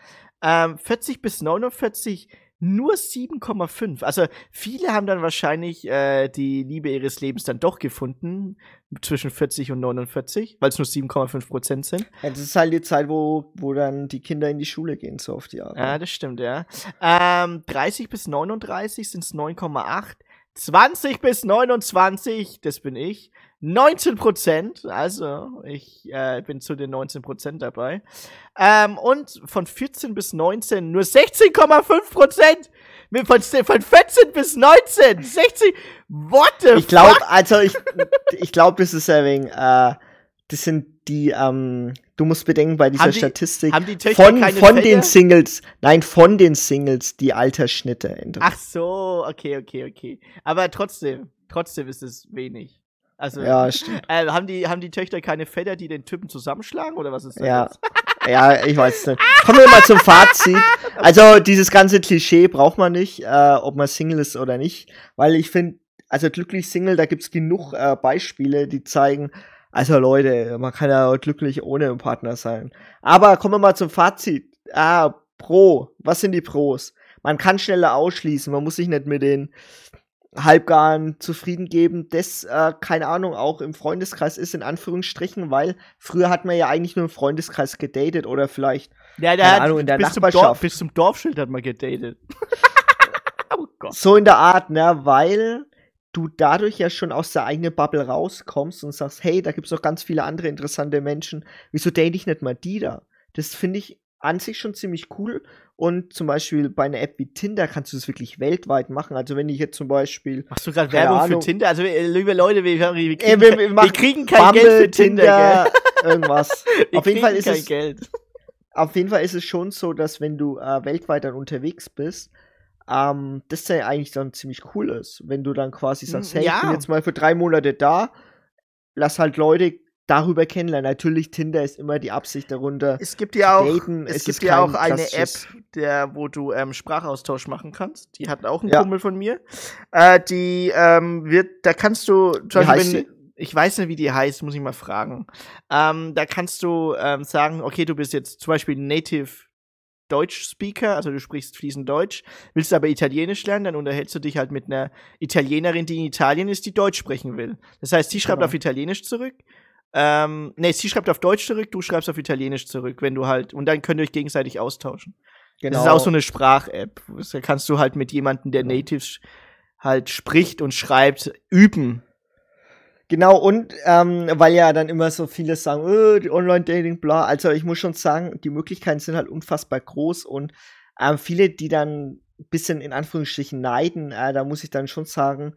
Ähm, 40 bis 49 nur 7,5. Also viele haben dann wahrscheinlich äh, die Liebe ihres Lebens dann doch gefunden zwischen 40 und 49, weil es nur 7,5 Prozent sind. Ja, das ist halt die Zeit, wo, wo dann die Kinder in die Schule gehen, so auf die Art. Ja, das stimmt, ja. Ähm, 30 bis 39 sind es 9,8. 20 bis 29, das bin ich. 19 Prozent, also ich äh, bin zu den 19 Prozent dabei. Ähm, und von 14 bis 19 nur 16,5 Prozent. Von, von 14 bis 19, 60. What the ich glaube, also ich, ich glaube, das ist ja wegen, äh, das sind die, ähm, du musst bedenken bei dieser Haben die- Statistik haben die Töchter von, von den Singles, nein, von den Singles die Altersschnitte. ändern. Ach so, okay, okay, okay. Aber trotzdem, trotzdem ist es wenig. Also, Ja, stimmt. Äh, haben, die, haben die Töchter keine Väter, die den Typen zusammenschlagen oder was ist das? Ja. jetzt? [LAUGHS] Ja, ich weiß es nicht. Kommen wir mal zum Fazit. Also, dieses ganze Klischee braucht man nicht, äh, ob man Single ist oder nicht. Weil ich finde, also glücklich Single, da gibt's genug äh, Beispiele, die zeigen, also Leute, man kann ja glücklich ohne einen Partner sein. Aber kommen wir mal zum Fazit. Ah, Pro. Was sind die Pros? Man kann schneller ausschließen, man muss sich nicht mit den halbgaren zufrieden geben, das, äh, keine Ahnung, auch im Freundeskreis ist, in Anführungsstrichen, weil früher hat man ja eigentlich nur im Freundeskreis gedatet oder vielleicht, Ja, der keine hat Ahnung, in der bis zum, Dorf, Nachbarschaft. bis zum Dorfschild hat man gedatet. [LAUGHS] oh Gott. So in der Art, ne, weil du dadurch ja schon aus der eigenen Bubble rauskommst und sagst, hey, da gibt's noch ganz viele andere interessante Menschen, wieso date ich nicht mal die da? Das finde ich an sich schon ziemlich cool und zum Beispiel bei einer App wie Tinder kannst du das wirklich weltweit machen. Also wenn ich jetzt zum Beispiel Machst du gerade Werbung Ahnung, für Tinder? Also, äh, liebe Leute, wir, wir, wir, Ey, kriegen, wir, kein- wir, wir machen kriegen kein Bumble, Geld für Tinder, gell? [LAUGHS] irgendwas. [LAUGHS] Wir auf jeden Fall ist es Geld. auf jeden Fall ist es schon so, dass wenn du äh, weltweit dann unterwegs bist, ähm, das dann eigentlich dann ziemlich cool ist, wenn du dann quasi sagst, Mm, hey, ich ja. bin jetzt mal für drei Monate da, lass halt Leute darüber kennenlernen. Natürlich, Tinder ist immer die Absicht darunter. Es gibt ja auch, daten. es Es gibt ja auch eine App, der, wo du ähm, Sprachaustausch machen kannst. Die hat auch ein Ja. Kumpel von mir. Äh, die ähm, wird, da kannst du, zum wenn, ich weiß nicht, wie die heißt, muss ich mal fragen. Ähm, da kannst du ähm, sagen, okay, du bist jetzt zum Beispiel Native Deutsch-Speaker, also du sprichst fließend Deutsch, willst aber Italienisch lernen, dann unterhältst du dich halt mit einer Italienerin, die in Italien ist, die Deutsch sprechen will. Das heißt, sie schreibt Genau. auf Italienisch zurück. Ähm, nee, sie schreibt auf Deutsch zurück, du schreibst auf Italienisch zurück, wenn du halt, und dann könnt ihr euch gegenseitig austauschen. Genau. Das ist auch so eine Sprach-App. Da kannst du halt mit jemandem, der Native sch- halt spricht und schreibt, üben. Genau, und ähm, weil ja dann immer so viele sagen, die Online-Dating, bla. Also ich muss schon sagen, die Möglichkeiten sind halt unfassbar groß und ähm, viele, die dann ein bisschen in Anführungsstrichen neiden, äh, da muss ich dann schon sagen,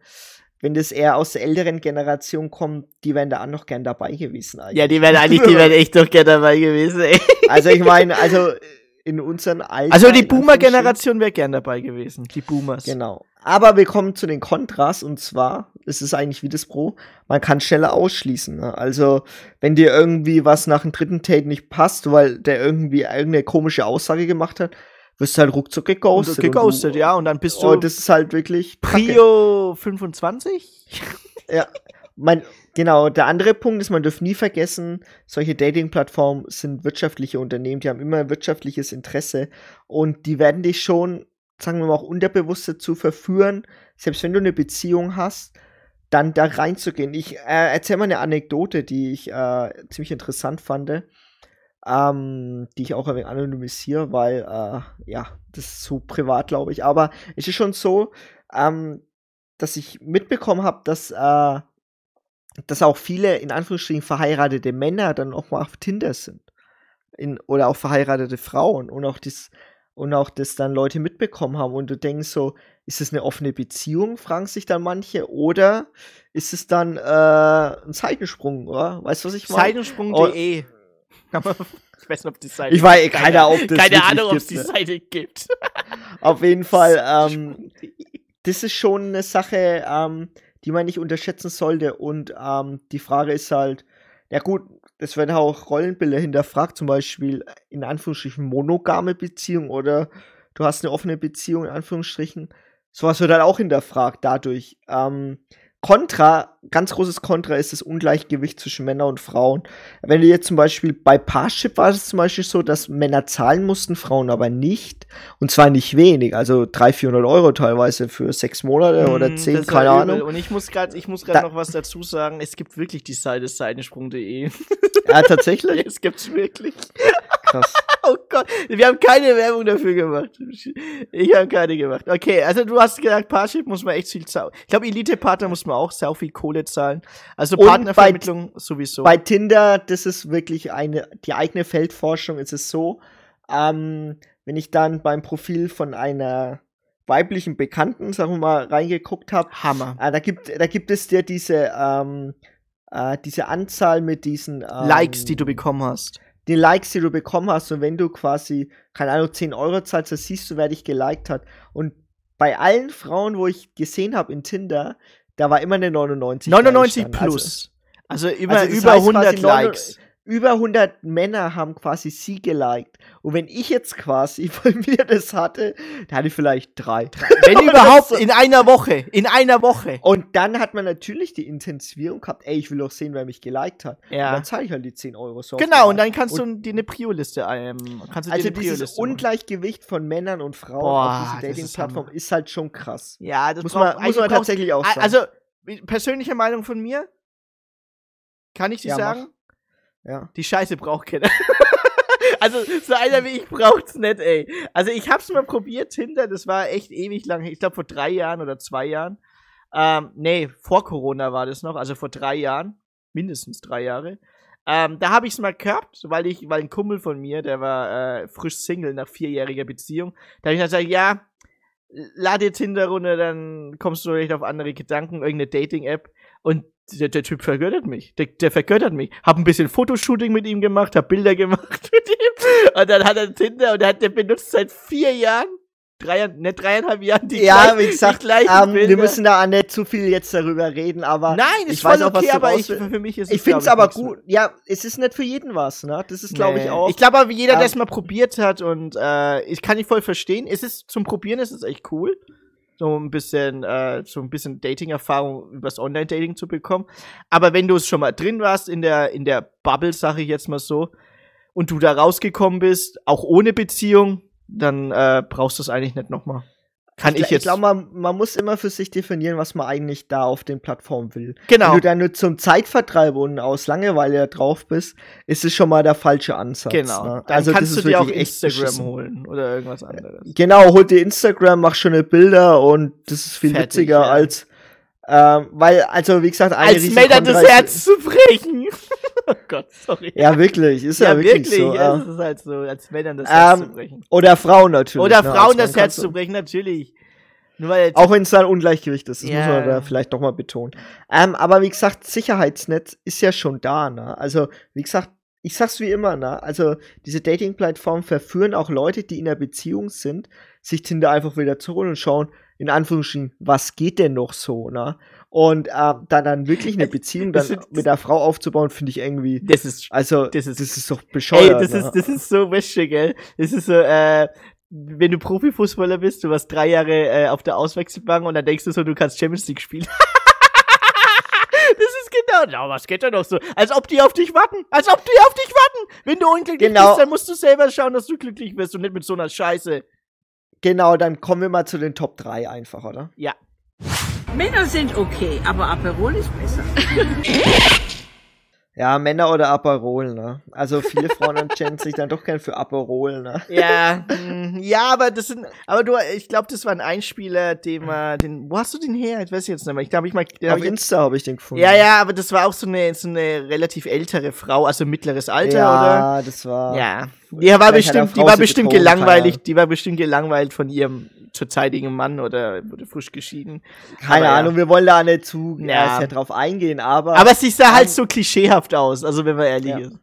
wenn das eher aus der älteren Generation kommt, die wären da auch noch gern dabei gewesen eigentlich. Ja, die wären eigentlich, die wären echt doch gerne dabei gewesen, ey. Also ich [LAUGHS] meine, also in unseren Alter. Also die Boomer-Generation wäre gern dabei gewesen. Die Boomers. Genau. Aber wir kommen zu den Kontras und zwar, es ist eigentlich wie das Pro, man kann schneller ausschließen. Ne? Also, wenn dir irgendwie was nach dem dritten Date nicht passt, weil der irgendwie irgendeine komische Aussage gemacht hat, wirst halt ruckzuck geghostet. Und geghostet, und du, ja, und dann bist du Oh, das ist halt wirklich Kacke. Prio 25? [LAUGHS] Ja. Mein, genau, der andere Punkt ist, man darf nie vergessen, solche Dating-Plattformen sind wirtschaftliche Unternehmen, die haben immer ein wirtschaftliches Interesse und die werden dich schon, sagen wir mal, auch unterbewusst dazu verführen, selbst wenn du eine Beziehung hast, dann da reinzugehen. Ich äh, erzähle mal eine Anekdote, die ich äh, ziemlich interessant fand, ähm, die ich auch ein wenig anonymisiere, weil, äh, ja, das ist so privat, glaube ich. Aber es ist schon so, ähm, dass ich mitbekommen habe, dass, äh, dass auch viele, in Anführungsstrichen, verheiratete Männer dann auch mal auf Tinder sind. In, oder auch verheiratete Frauen und auch das und auch das dann Leute mitbekommen haben und du denkst so, ist es eine offene Beziehung, fragen sich dann manche, oder ist es dann äh, ein Seitensprung, oder? Weißt du, was ich meine? Seitensprung.de. ich weiß nicht, ob die Seite Ich weiß keine, ob das keine Ahnung, ob es die ne? Seite gibt. Auf jeden Fall, [LAUGHS] ähm, das ist schon eine Sache, ähm, die man nicht unterschätzen sollte. Und ähm, die Frage ist halt, ja gut, es werden auch Rollenbilder hinterfragt, zum Beispiel in Anführungsstrichen monogame Beziehung oder du hast eine offene Beziehung in Anführungsstrichen. Sowas wird halt auch hinterfragt dadurch. Ähm, Kontra, ganz großes Kontra ist das Ungleichgewicht zwischen Männern und Frauen. Wenn du jetzt zum Beispiel bei Parship war es zum Beispiel so, dass Männer zahlen mussten, Frauen aber nicht. Und zwar nicht wenig, also 300, 400 Euro teilweise für sechs Monate oder Mm, zehn, das war keine übel. Ahnung. Und ich muss gerade noch was dazu sagen. Es gibt wirklich die Seite seitensprung.de. Ja, tatsächlich? [LAUGHS] es gibt's wirklich. Krass. [LAUGHS] Oh Gott, wir haben keine Werbung dafür gemacht. Ich habe keine gemacht. Okay, also du hast gesagt, Parship muss man echt viel zahlen. Ich glaube, Elite-Partner muss man auch sehr viel Kohle zahlen. Also Und Partnervermittlung sowieso. Bei Tinder, das ist wirklich eine, die eigene Feldforschung ist es so, ähm, wenn ich dann beim Profil von einer weiblichen Bekannten, sagen wir mal, reingeguckt habe, Hammer. äh, da, gibt, da gibt es dir diese, ähm, äh, diese Anzahl mit diesen ähm, Likes, die du bekommen hast. die Likes, die du bekommen hast. Und wenn du quasi, keine Ahnung, 10 Euro zahlst, dann siehst du, wer dich geliked hat. Und bei allen Frauen, wo ich gesehen habe in Tinder, da war immer eine 99. 99 dran. Also- plus. Also, immer also über heißt 100 quasi neun- Likes. Über 100 Männer haben quasi sie geliked. Und wenn ich jetzt quasi [LAUGHS] von mir das hatte, da hatte ich vielleicht drei. Wenn [LAUGHS] überhaupt in einer Woche. In einer Woche. Und dann hat man natürlich die Intensivierung gehabt, ey, ich will doch sehen, wer mich geliked hat. Ja. Und dann zahle ich halt die 10 Euro. So Genau, und dann kannst Und du dir eine Prio-Liste ähm, kannst du dir Also eine dieses. Ungleichgewicht von Männern und Frauen Boah, auf dieser ist Dating-Plattform Hammer. ist, halt schon krass. Ja, das muss man, muss eigentlich man tatsächlich auch sagen. Also, persönliche Meinung von mir, kann ich die Ja, mach. Ja. Die Scheiße braucht keiner. [LAUGHS] also, so einer wie ich braucht's nicht, ey. Also, ich hab's mal probiert, Tinder, das war echt ewig lang. Ich glaube, vor drei Jahren oder zwei Jahren. Ähm, nee, vor Corona war das noch, also vor drei Jahren. Mindestens drei Jahre. Ähm, da habe ich's mal gehabt, weil ich, weil ein Kumpel von mir, der war äh, frisch Single nach vierjähriger Beziehung. Da habe ich gesagt, ja, lad dir Tinder runter, dann kommst du vielleicht auf andere Gedanken, irgendeine Dating-App. Und der, der Typ vergöttert mich. Der, der vergöttert mich. Hab ein bisschen Fotoshooting mit ihm gemacht, hab Bilder gemacht [LAUGHS] mit ihm. Und dann hat er Tinder und der hat der benutzt seit vier Jahren, drei, ne, dreieinhalb Jahren die Ja, gleich- wie gesagt, ähm, wir müssen da nicht zu viel jetzt darüber reden, aber Nein, ist ich weiß voll auch, was okay, du aber ich, für mich ist Ich finde es aber gut. Ja, es ist nicht für jeden was, ne? Das ist, glaube ich, Nee. auch. Ich glaube aber, jeder, der es Ähm, mal probiert hat und äh, ich kann ich voll verstehen. Es ist zum Probieren ist es echt cool, so ein bisschen, äh, so ein bisschen Dating-Erfahrung übers Online-Dating zu bekommen. Aber wenn du es schon mal drin warst in der in der Bubble, sage ich jetzt mal so, und du da rausgekommen bist, auch ohne Beziehung, dann äh, brauchst du es eigentlich nicht nochmal. Kann ich, ich, jetzt. Ich glaube, man, man muss immer für sich definieren, was man eigentlich da auf den Plattformen will. Genau. Wenn du da nur zum Zeitvertreib und aus Langeweile drauf bist, ist es schon mal der falsche Ansatz. genau. Ne? Dann also kannst du dir auch Instagram holen oder irgendwas anderes. Genau, hol dir Instagram, mach schöne Bilder und das ist viel Fertig, witziger ja. als ähm, weil, also wie gesagt, eine Als Männern das Herz zu brechen. Oh Gott, sorry. Ja, wirklich, ist ja, wirklich, so. ja, ja. es ist halt so, als Männern das Herz zu Ähm, brechen. oder Frauen natürlich. Oder ne, Frauen das Herz zu brechen, natürlich. Auch wenn es ein Ungleichgewicht ist, das Ja. muss man da vielleicht doch mal betonen. Ähm, aber wie gesagt, Sicherheitsnetz ist ja schon da, ne? Also, wie gesagt, ich sag's wie immer, ne? Also, diese Dating-Plattformen verführen auch Leute, die in einer Beziehung sind, sich Tinder einfach wieder zu holen und schauen, in Anführungsstrichen, was geht denn noch so, ne? Und ähm, dann, dann wirklich eine Beziehung dann ist- mit der Frau aufzubauen, finde ich irgendwie. das ist Also, das ist- das ist doch Ey, bescheuert. das ne? ist, das ist so Wäsche, gell? Das ist so, äh, wenn du Profifußballer bist, du warst drei Jahre äh, auf der Auswechselbank und dann denkst du so, du kannst Champions League spielen. [LAUGHS] das ist genau, na, was geht da noch so? Als ob die auf dich warten, als ob die auf dich warten. Wenn du unglücklich Genau. bist, dann musst du selber schauen, dass du glücklich bist und nicht mit so einer Scheiße. Genau, dann kommen wir mal zu den Top 3 einfach, oder? Ja. Männer sind okay, aber Aperol ist besser. [LAUGHS] Ja, Männer oder Aperol, ne? Also viele Frauen [LAUGHS] entscheiden sich dann doch gern für Aperol, ne? Ja, [LAUGHS] ja, aber das sind, aber du, ich glaube, das war ein Einspieler, den man, den, wo hast du den her? Ich weiß jetzt nicht mehr. Ich glaube, ich mal, den hab Auf ich- Insta habe ich den gefunden. Ja, ja, aber das war auch so eine, so eine relativ ältere Frau, also mittleres Alter, ja, oder? das war. Ja. Die war bestimmt, die war bestimmt keine die war bestimmt gelangweilt von ihrem zurzeitigen Mann oder wurde frisch geschieden. Keine Aber ja. Ahnung, wir wollen da nicht zu Ja. ja. drauf eingehen, aber. Aber sie sah halt so klischeehaft aus, also wenn man ehrlich Ja. ist.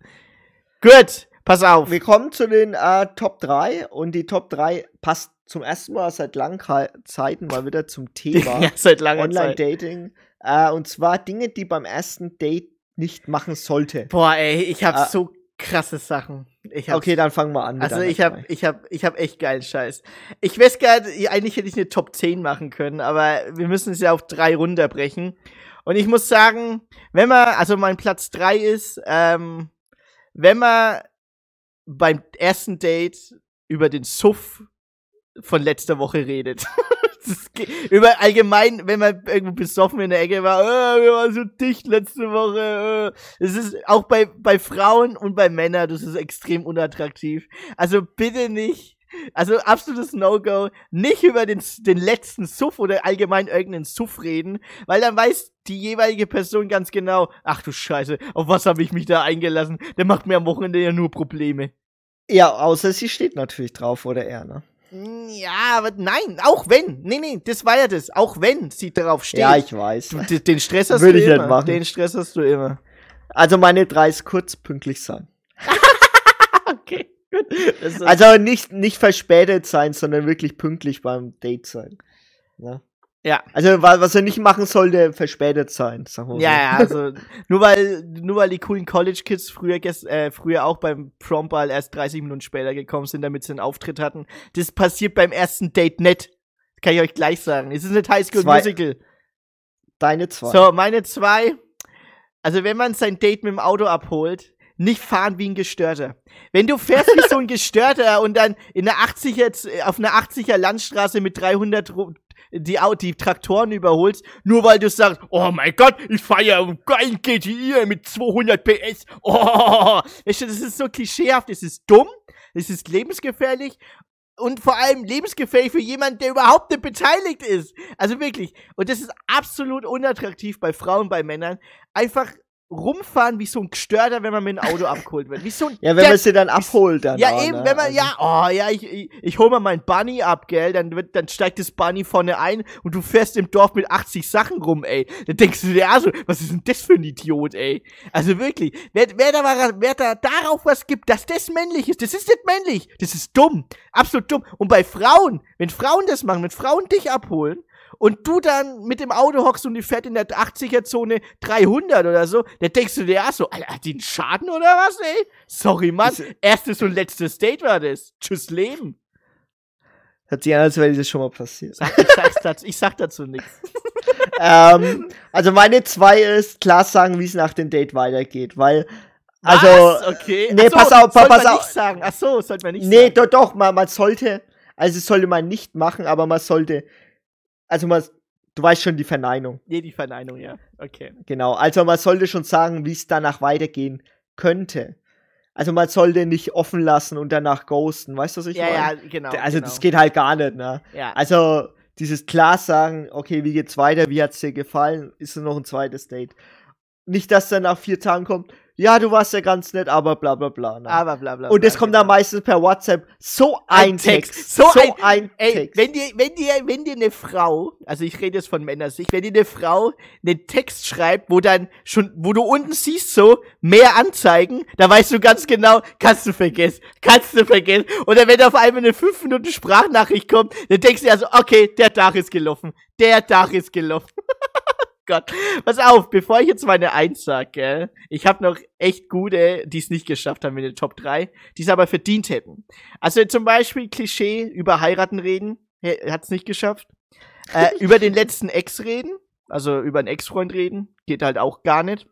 Gut, pass auf. Wir kommen zu den äh, Top 3 und die Top 3 passt zum ersten Mal seit langen Zeiten mal wieder zum Thema. [LAUGHS] Ja, seit langer. Online-Dating. Äh, und zwar Dinge, die beim ersten Date nicht machen sollte. Boah, ey, ich hab Ah. so krasse Sachen. Okay, dann fangen wir an. Also ich hab, drei. ich hab, ich hab echt geilen Scheiß. Ich weiß gar nicht, eigentlich hätte ich eine Top 10 machen können, aber wir müssen es ja auf drei runterbrechen. Und ich muss sagen, wenn man, also mein Platz 3 ist, ähm, wenn man beim ersten Date über den Suff von letzter Woche redet. [LAUGHS] Über allgemein, wenn man irgendwo besoffen in der Ecke war, äh, wir waren so dicht letzte Woche. Äh. Es ist auch bei, bei Frauen und bei Männern, das ist extrem unattraktiv. Also bitte nicht. Also absolutes No-Go. Nicht über den, den letzten Suff oder allgemein irgendeinen Suff reden, weil dann weiß die jeweilige Person ganz genau, ach du Scheiße, auf was habe ich mich da eingelassen? Der macht mir am Wochenende ja nur Probleme. Ja, außer sie steht natürlich drauf oder er, ne? Ja, aber nein, auch wenn. Nee, nee, das war ja das. Auch wenn sie darauf steht. Ja, ich weiß. Du, den Stress hast Würde du ich immer. nicht machen. Den Stress hast du immer. Also meine drei ist kurz pünktlich sein. [LAUGHS] okay, gut. Also nicht, nicht verspätet sein, sondern wirklich pünktlich beim Date sein. Ne? Ja. Also wa- was er nicht machen sollte, verspätet sein, sagen wir so. Ja, ja, also [LAUGHS] nur weil nur weil die coolen College Kids früher äh, früher auch beim Promball erst 30 Minuten später gekommen sind, damit sie einen Auftritt hatten. Das passiert beim ersten Date nicht. Kann ich euch gleich sagen. Es ist nicht High School Zwei- Musical. Deine zwei. So, meine zwei. Also, wenn man sein Date mit dem Auto abholt, nicht fahren wie ein Gestörter. Wenn du fährst wie so ein [LAUGHS] Gestörter und dann in einer 80er, z- auf einer 80er Landstraße mit 300 Ru- die, die Traktoren überholst, nur weil du sagst, oh mein Gott, ich fahre ja einen geilen GTI mit 200 PS. Oh, weißt du, das ist so klischeehaft, es ist dumm, es ist lebensgefährlich und vor allem lebensgefährlich für jemanden, der überhaupt nicht beteiligt ist. Also wirklich. Und das ist absolut unattraktiv bei Frauen, bei Männern. Einfach rumfahren wie so ein Gestörter, wenn man mit dem Auto [LAUGHS] abgeholt wird. Wie so ein Ja, wenn man sie dann abholt, dann. ja, auch, eben, ne? wenn man, Also- ja, oh, ja, ich, ich, ich hol mal mein Bunny ab, gell, dann wird, dann steigt das Bunny vorne ein und du fährst im Dorf mit 80 Sachen rum, ey. Dann denkst du dir, also, was ist denn das für ein Idiot, ey? Also wirklich, wer, wer da, mal- wer da darauf was gibt, dass das männlich ist, das ist nicht männlich, das ist dumm, absolut dumm. Und bei Frauen, wenn Frauen das machen, wenn Frauen dich abholen, und du dann mit dem Auto hockst und die fährt in der 80er-Zone 300 oder so, dann denkst du dir, ach so, Alter, hat die einen Schaden oder was, ey? Sorry, Mann. Erstes und letztes Date war das. Tschüss, Leben. Hört sich an, als wäre das schon mal passiert. Sag, ich, sag's dazu, ich sag dazu nichts. [LAUGHS] ähm, also meine zwei ist klar sagen, wie es nach dem Date weitergeht, weil also Was? Okay. nee, so, pass auf, pass man auf. nicht sagen. Ach so, sollte man nicht nee, sagen. doch doch, man, man sollte also sollte man nicht machen, aber man sollte also man du weißt schon die Verneinung. Nee, die Verneinung, ja. Okay. Genau, also man sollte schon sagen, wie es danach weitergehen könnte. Also man sollte nicht offen lassen und danach ghosten, weißt du, was ich Ja, meine? ja, genau, Also genau. das geht halt gar nicht, ne? Ja. Also dieses klar sagen, okay, wie geht's weiter, wie hat's dir gefallen, ist es noch ein zweites Date. Nicht, dass dann nach vier Tagen kommt, ja, du warst ja ganz nett, aber bla bla bla. Ne? Aber bla bla Und das bla, kommt dann meistens per WhatsApp so ein, Text. So, so ein, ein ey, Text. Wenn dir, wenn dir, wenn dir eine Frau, also ich rede jetzt von Männersicht, wenn dir eine Frau einen Text schreibt, wo dann schon, wo du unten siehst so, mehr Anzeigen, da weißt du ganz genau, kannst du vergessen, kannst du vergessen. Oder wenn auf einmal eine 5 Minuten Sprachnachricht kommt, dann denkst du also, okay, der Tag ist gelaufen. Der Tag ist gelaufen. [LAUGHS] Gott. Pass auf, bevor ich jetzt meine Eins sag, gell, ich habe noch echt gute, die es nicht geschafft haben in den Top 3, die es aber verdient hätten. Also zum Beispiel Klischee über heiraten reden, hat es nicht geschafft. Äh, [LAUGHS] über den letzten Ex reden, also über einen Ex-Freund reden, geht halt auch gar nicht.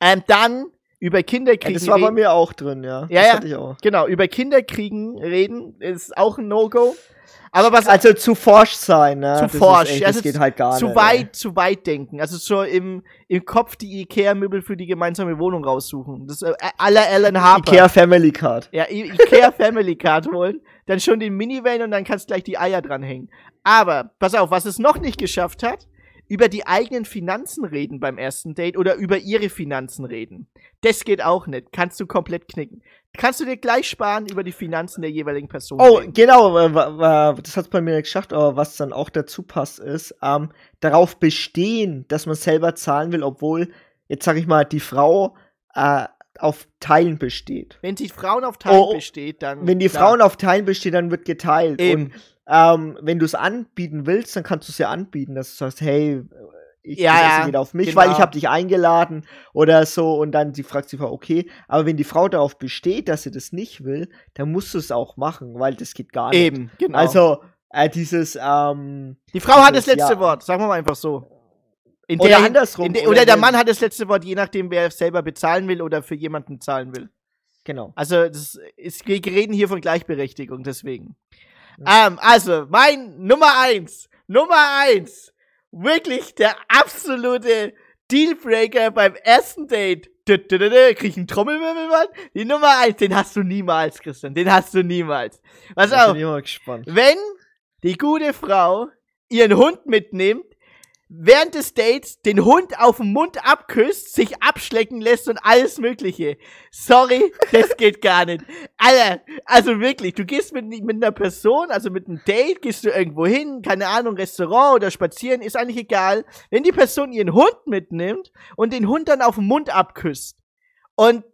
Ähm, dann Über Kinderkriegen das war bei mir auch drin, ja. Ja, das ja. Genau, über Kinderkriegen reden ist auch ein No-Go. Aber was Also zu forsch sein, ne? zu das forsch, echt- also das geht halt gar zu nicht. weit, ey. zu weit denken. Also so im, im Kopf die Ikea-Möbel für die gemeinsame Wohnung raussuchen. Das äh, aller Alan Harper. Ikea Family Card. Ja, I Ikea Family Card holen, dann schon den Minivan und dann kannst gleich die Eier dranhängen. Aber, pass auf, was es noch nicht geschafft hat, über die eigenen Finanzen reden beim ersten Date oder über ihre Finanzen reden. Das geht auch nicht. Kannst du komplett knicken. Kannst du dir gleich sparen, über die Finanzen der jeweiligen Person Oh, reden. genau, das hat's bei mir nicht geschafft, aber was dann auch dazu passt, ist, ähm, darauf bestehen, dass man selber zahlen will, obwohl, jetzt sag ich mal, die Frau äh, auf Teilen besteht. Wenn sich Frauen auf Teilen Oh, oh. besteht, dann. Wenn die klar. Frauen auf Teilen bestehen, dann wird geteilt. Eben. Und ähm, wenn du es anbieten willst, dann kannst du es ja anbieten, dass du sagst, hey, ich Ja, das ja, geht auf mich, genau. weil ich habe dich eingeladen oder so und dann die fragt Frau, okay, aber wenn die Frau darauf besteht, dass sie das nicht will, dann musst du es auch machen, weil das geht gar nicht. Eben, genau. Also äh, dieses ähm, Die Frau hat das dieses, letzte ja. Wort, sagen wir mal einfach so. In Oder Hin- andersrum, der- oder oder der Mann hat das letzte Wort, je nachdem, wer selber bezahlen will oder für jemanden zahlen will. Genau. Also, das ist, wir reden hier von Gleichberechtigung, deswegen. Ähm, also, mein Nummer eins, Nummer eins, wirklich der absolute Dealbreaker beim ersten Date. Dü, dü, dü, dü, Krieg ich einen Trommelwirbel, Mann? Die Nummer eins, den hast du niemals, Christian, den hast du niemals. Pass auf. bin ich mal gespannt. Wenn die gute Frau ihren Hund mitnimmt, während des Dates den Hund auf den Mund abküsst, sich abschlecken lässt und alles Mögliche. Sorry, [LAUGHS] das geht gar nicht. Alter, also wirklich, du gehst mit, mit einer Person, also mit einem Date, gehst du irgendwo hin, keine Ahnung, Restaurant oder spazieren, ist eigentlich egal. Wenn die Person ihren Hund mitnimmt und den Hund dann auf den Mund abküsst und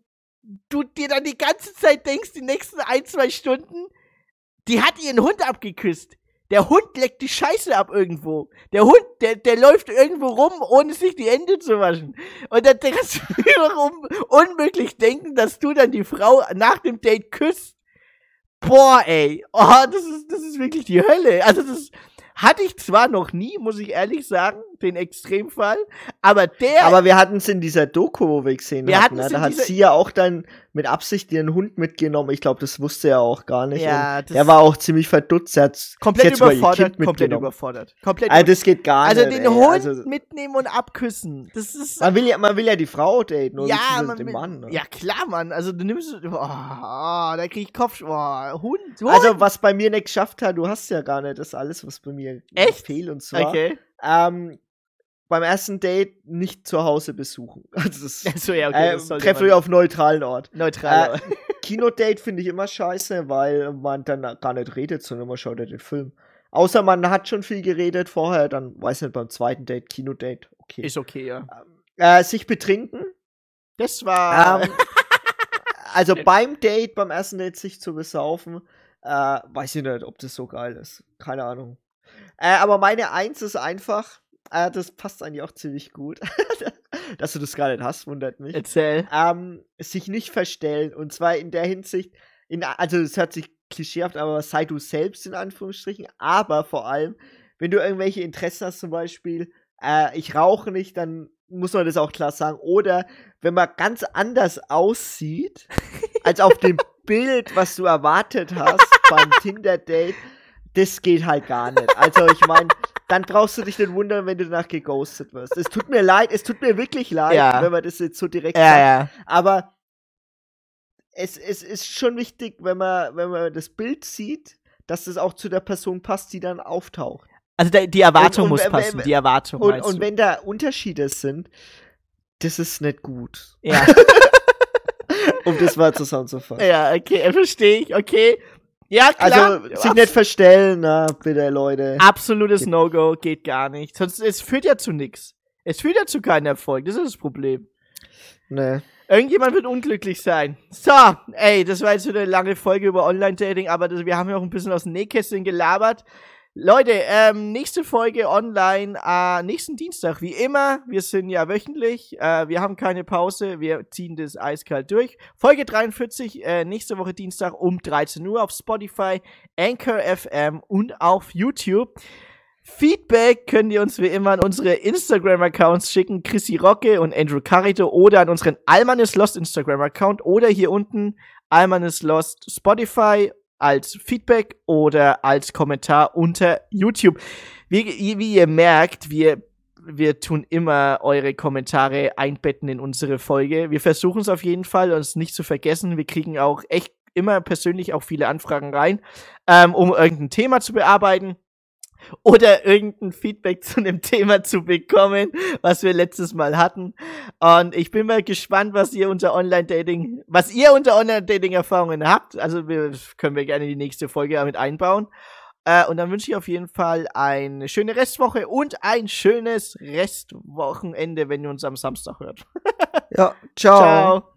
du dir dann die ganze Zeit denkst, die nächsten ein, zwei Stunden, die hat ihren Hund abgeküsst. Der Hund leckt die Scheiße ab irgendwo. Der Hund, der, der läuft irgendwo rum, ohne sich die Hände zu waschen. Und dann kannst du wiederum unmöglich denken, dass du dann die Frau nach dem Date küsst. Boah, ey. Oh, das ist, das ist wirklich die Hölle. Also, das hatte ich zwar noch nie, muss ich ehrlich sagen, den Extremfall, aber der. Aber wir hatten es in dieser Doku, wo wir gesehen Wir hatten. hatten's Ne? Da hat sie ja auch dann mit Absicht ihren Hund mitgenommen. Ich glaube, das wusste er auch gar nicht. Ja, Und das- er war auch ziemlich verdutzt. Er sie komplett überfordert, komplett überfordert. Komplett Also, das geht gar also nicht. den ey. Hund Also, mitnehmen und abküssen. Das ist. man, will ja, man will ja die Frau daten oder ja, man den will- Mann. Ne? ja, klar, Mann. Also du nimmst. Oh, oh, da krieg ich Kopf. Oh, Hund. Hund. Also, was bei mir nicht geschafft hat, du hast ja gar nicht das alles, was bei mir Echt? fehlt. Und zwar Okay. ähm, beim ersten Date nicht zu Hause besuchen. [LAUGHS] Also das, Achso, ja, okay, äh, das sollte treff man- euch auf neutralen Ort. Neutral. Äh, [LAUGHS] Kinodate finde ich immer scheiße, weil man dann gar nicht redet, sondern man schaut ja den Film. Außer man hat schon viel geredet vorher, dann weiß nicht, beim zweiten Date, Kinodate, okay. Ist okay, ja. Äh, sich betrinken. Das war. Ähm, [LAUGHS] also beim Date, beim ersten Date sich zu besaufen, äh, weiß ich nicht, ob das so geil ist. Keine Ahnung. Äh, aber meine Eins ist einfach, äh, das passt eigentlich auch ziemlich gut. [LAUGHS] Dass du das gar nicht hast, wundert mich. Erzähl. Ähm, sich nicht verstellen. Und zwar in der Hinsicht, in, also es hört sich klischeehaft, aber sei du selbst in Anführungsstrichen. Aber vor allem, wenn du irgendwelche Interessen hast, zum Beispiel, äh, ich rauche nicht, dann muss man das auch klar sagen. Oder wenn man ganz anders aussieht, [LAUGHS] als auf dem Bild, was du erwartet hast beim [LAUGHS] Tinder-Date, das geht halt gar nicht. Also ich meine, dann brauchst du dich nicht wundern, wenn du danach geghostet wirst. Es tut mir leid, es tut mir wirklich leid, Ja. wenn man das jetzt so direkt Ja, sagt. ja. Aber es, es ist schon wichtig, wenn man, wenn man das Bild sieht, dass das auch zu der Person passt, die dann auftaucht. Also der, die Erwartung Und- und muss wenn- passen. die Erwartung. Und, und wenn da Unterschiede sind, das ist nicht gut. Ja. [LAUGHS] um das mal zusammenzufassen. ja, okay, verstehe ich. Okay. Ja, klar. Also, sich nicht verstellen, na, bitte, Leute. Absolutes No-Go, geht gar nicht. Sonst, es führt ja zu nichts. Es führt ja zu keinem Erfolg, das ist das Problem. Nee. Irgendjemand wird unglücklich sein. So, ey, das war jetzt wieder eine lange Folge über Online-Dating, aber das, wir haben ja auch ein bisschen aus dem Nähkästchen gelabert. Leute, ähm, nächste Folge online, äh, nächsten Dienstag, wie immer. Wir sind ja wöchentlich, äh, wir haben keine Pause, wir ziehen das eiskalt durch. Folge 43, äh, nächste Woche Dienstag um 13 Uhr auf Spotify, Anchor FM und auf YouTube. Feedback könnt ihr uns wie immer an unsere Instagram-Accounts schicken, Chrissy Rocke und Andrew Carito, oder an unseren Alman is Lost Instagram-Account oder hier unten Alman is Lost Spotify als Feedback oder als Kommentar unter YouTube. Wie, wie ihr merkt, wir, wir tun immer eure Kommentare einbetten in unsere Folge. Wir versuchen es auf jeden Fall, uns nicht zu vergessen. Wir kriegen auch echt immer persönlich auch viele Anfragen rein, ähm, um irgendein Thema zu bearbeiten oder irgendein Feedback zu einem Thema zu bekommen, was wir letztes Mal hatten. Und ich bin mal gespannt, was ihr unter Online-Dating, was ihr unter Online-Dating-Erfahrungen habt. Also wir, können wir gerne die nächste Folge damit einbauen. Äh, und dann wünsche ich auf jeden Fall eine schöne Restwoche und ein schönes Restwochenende, wenn ihr uns am Samstag hört. ja, ciao. ciao.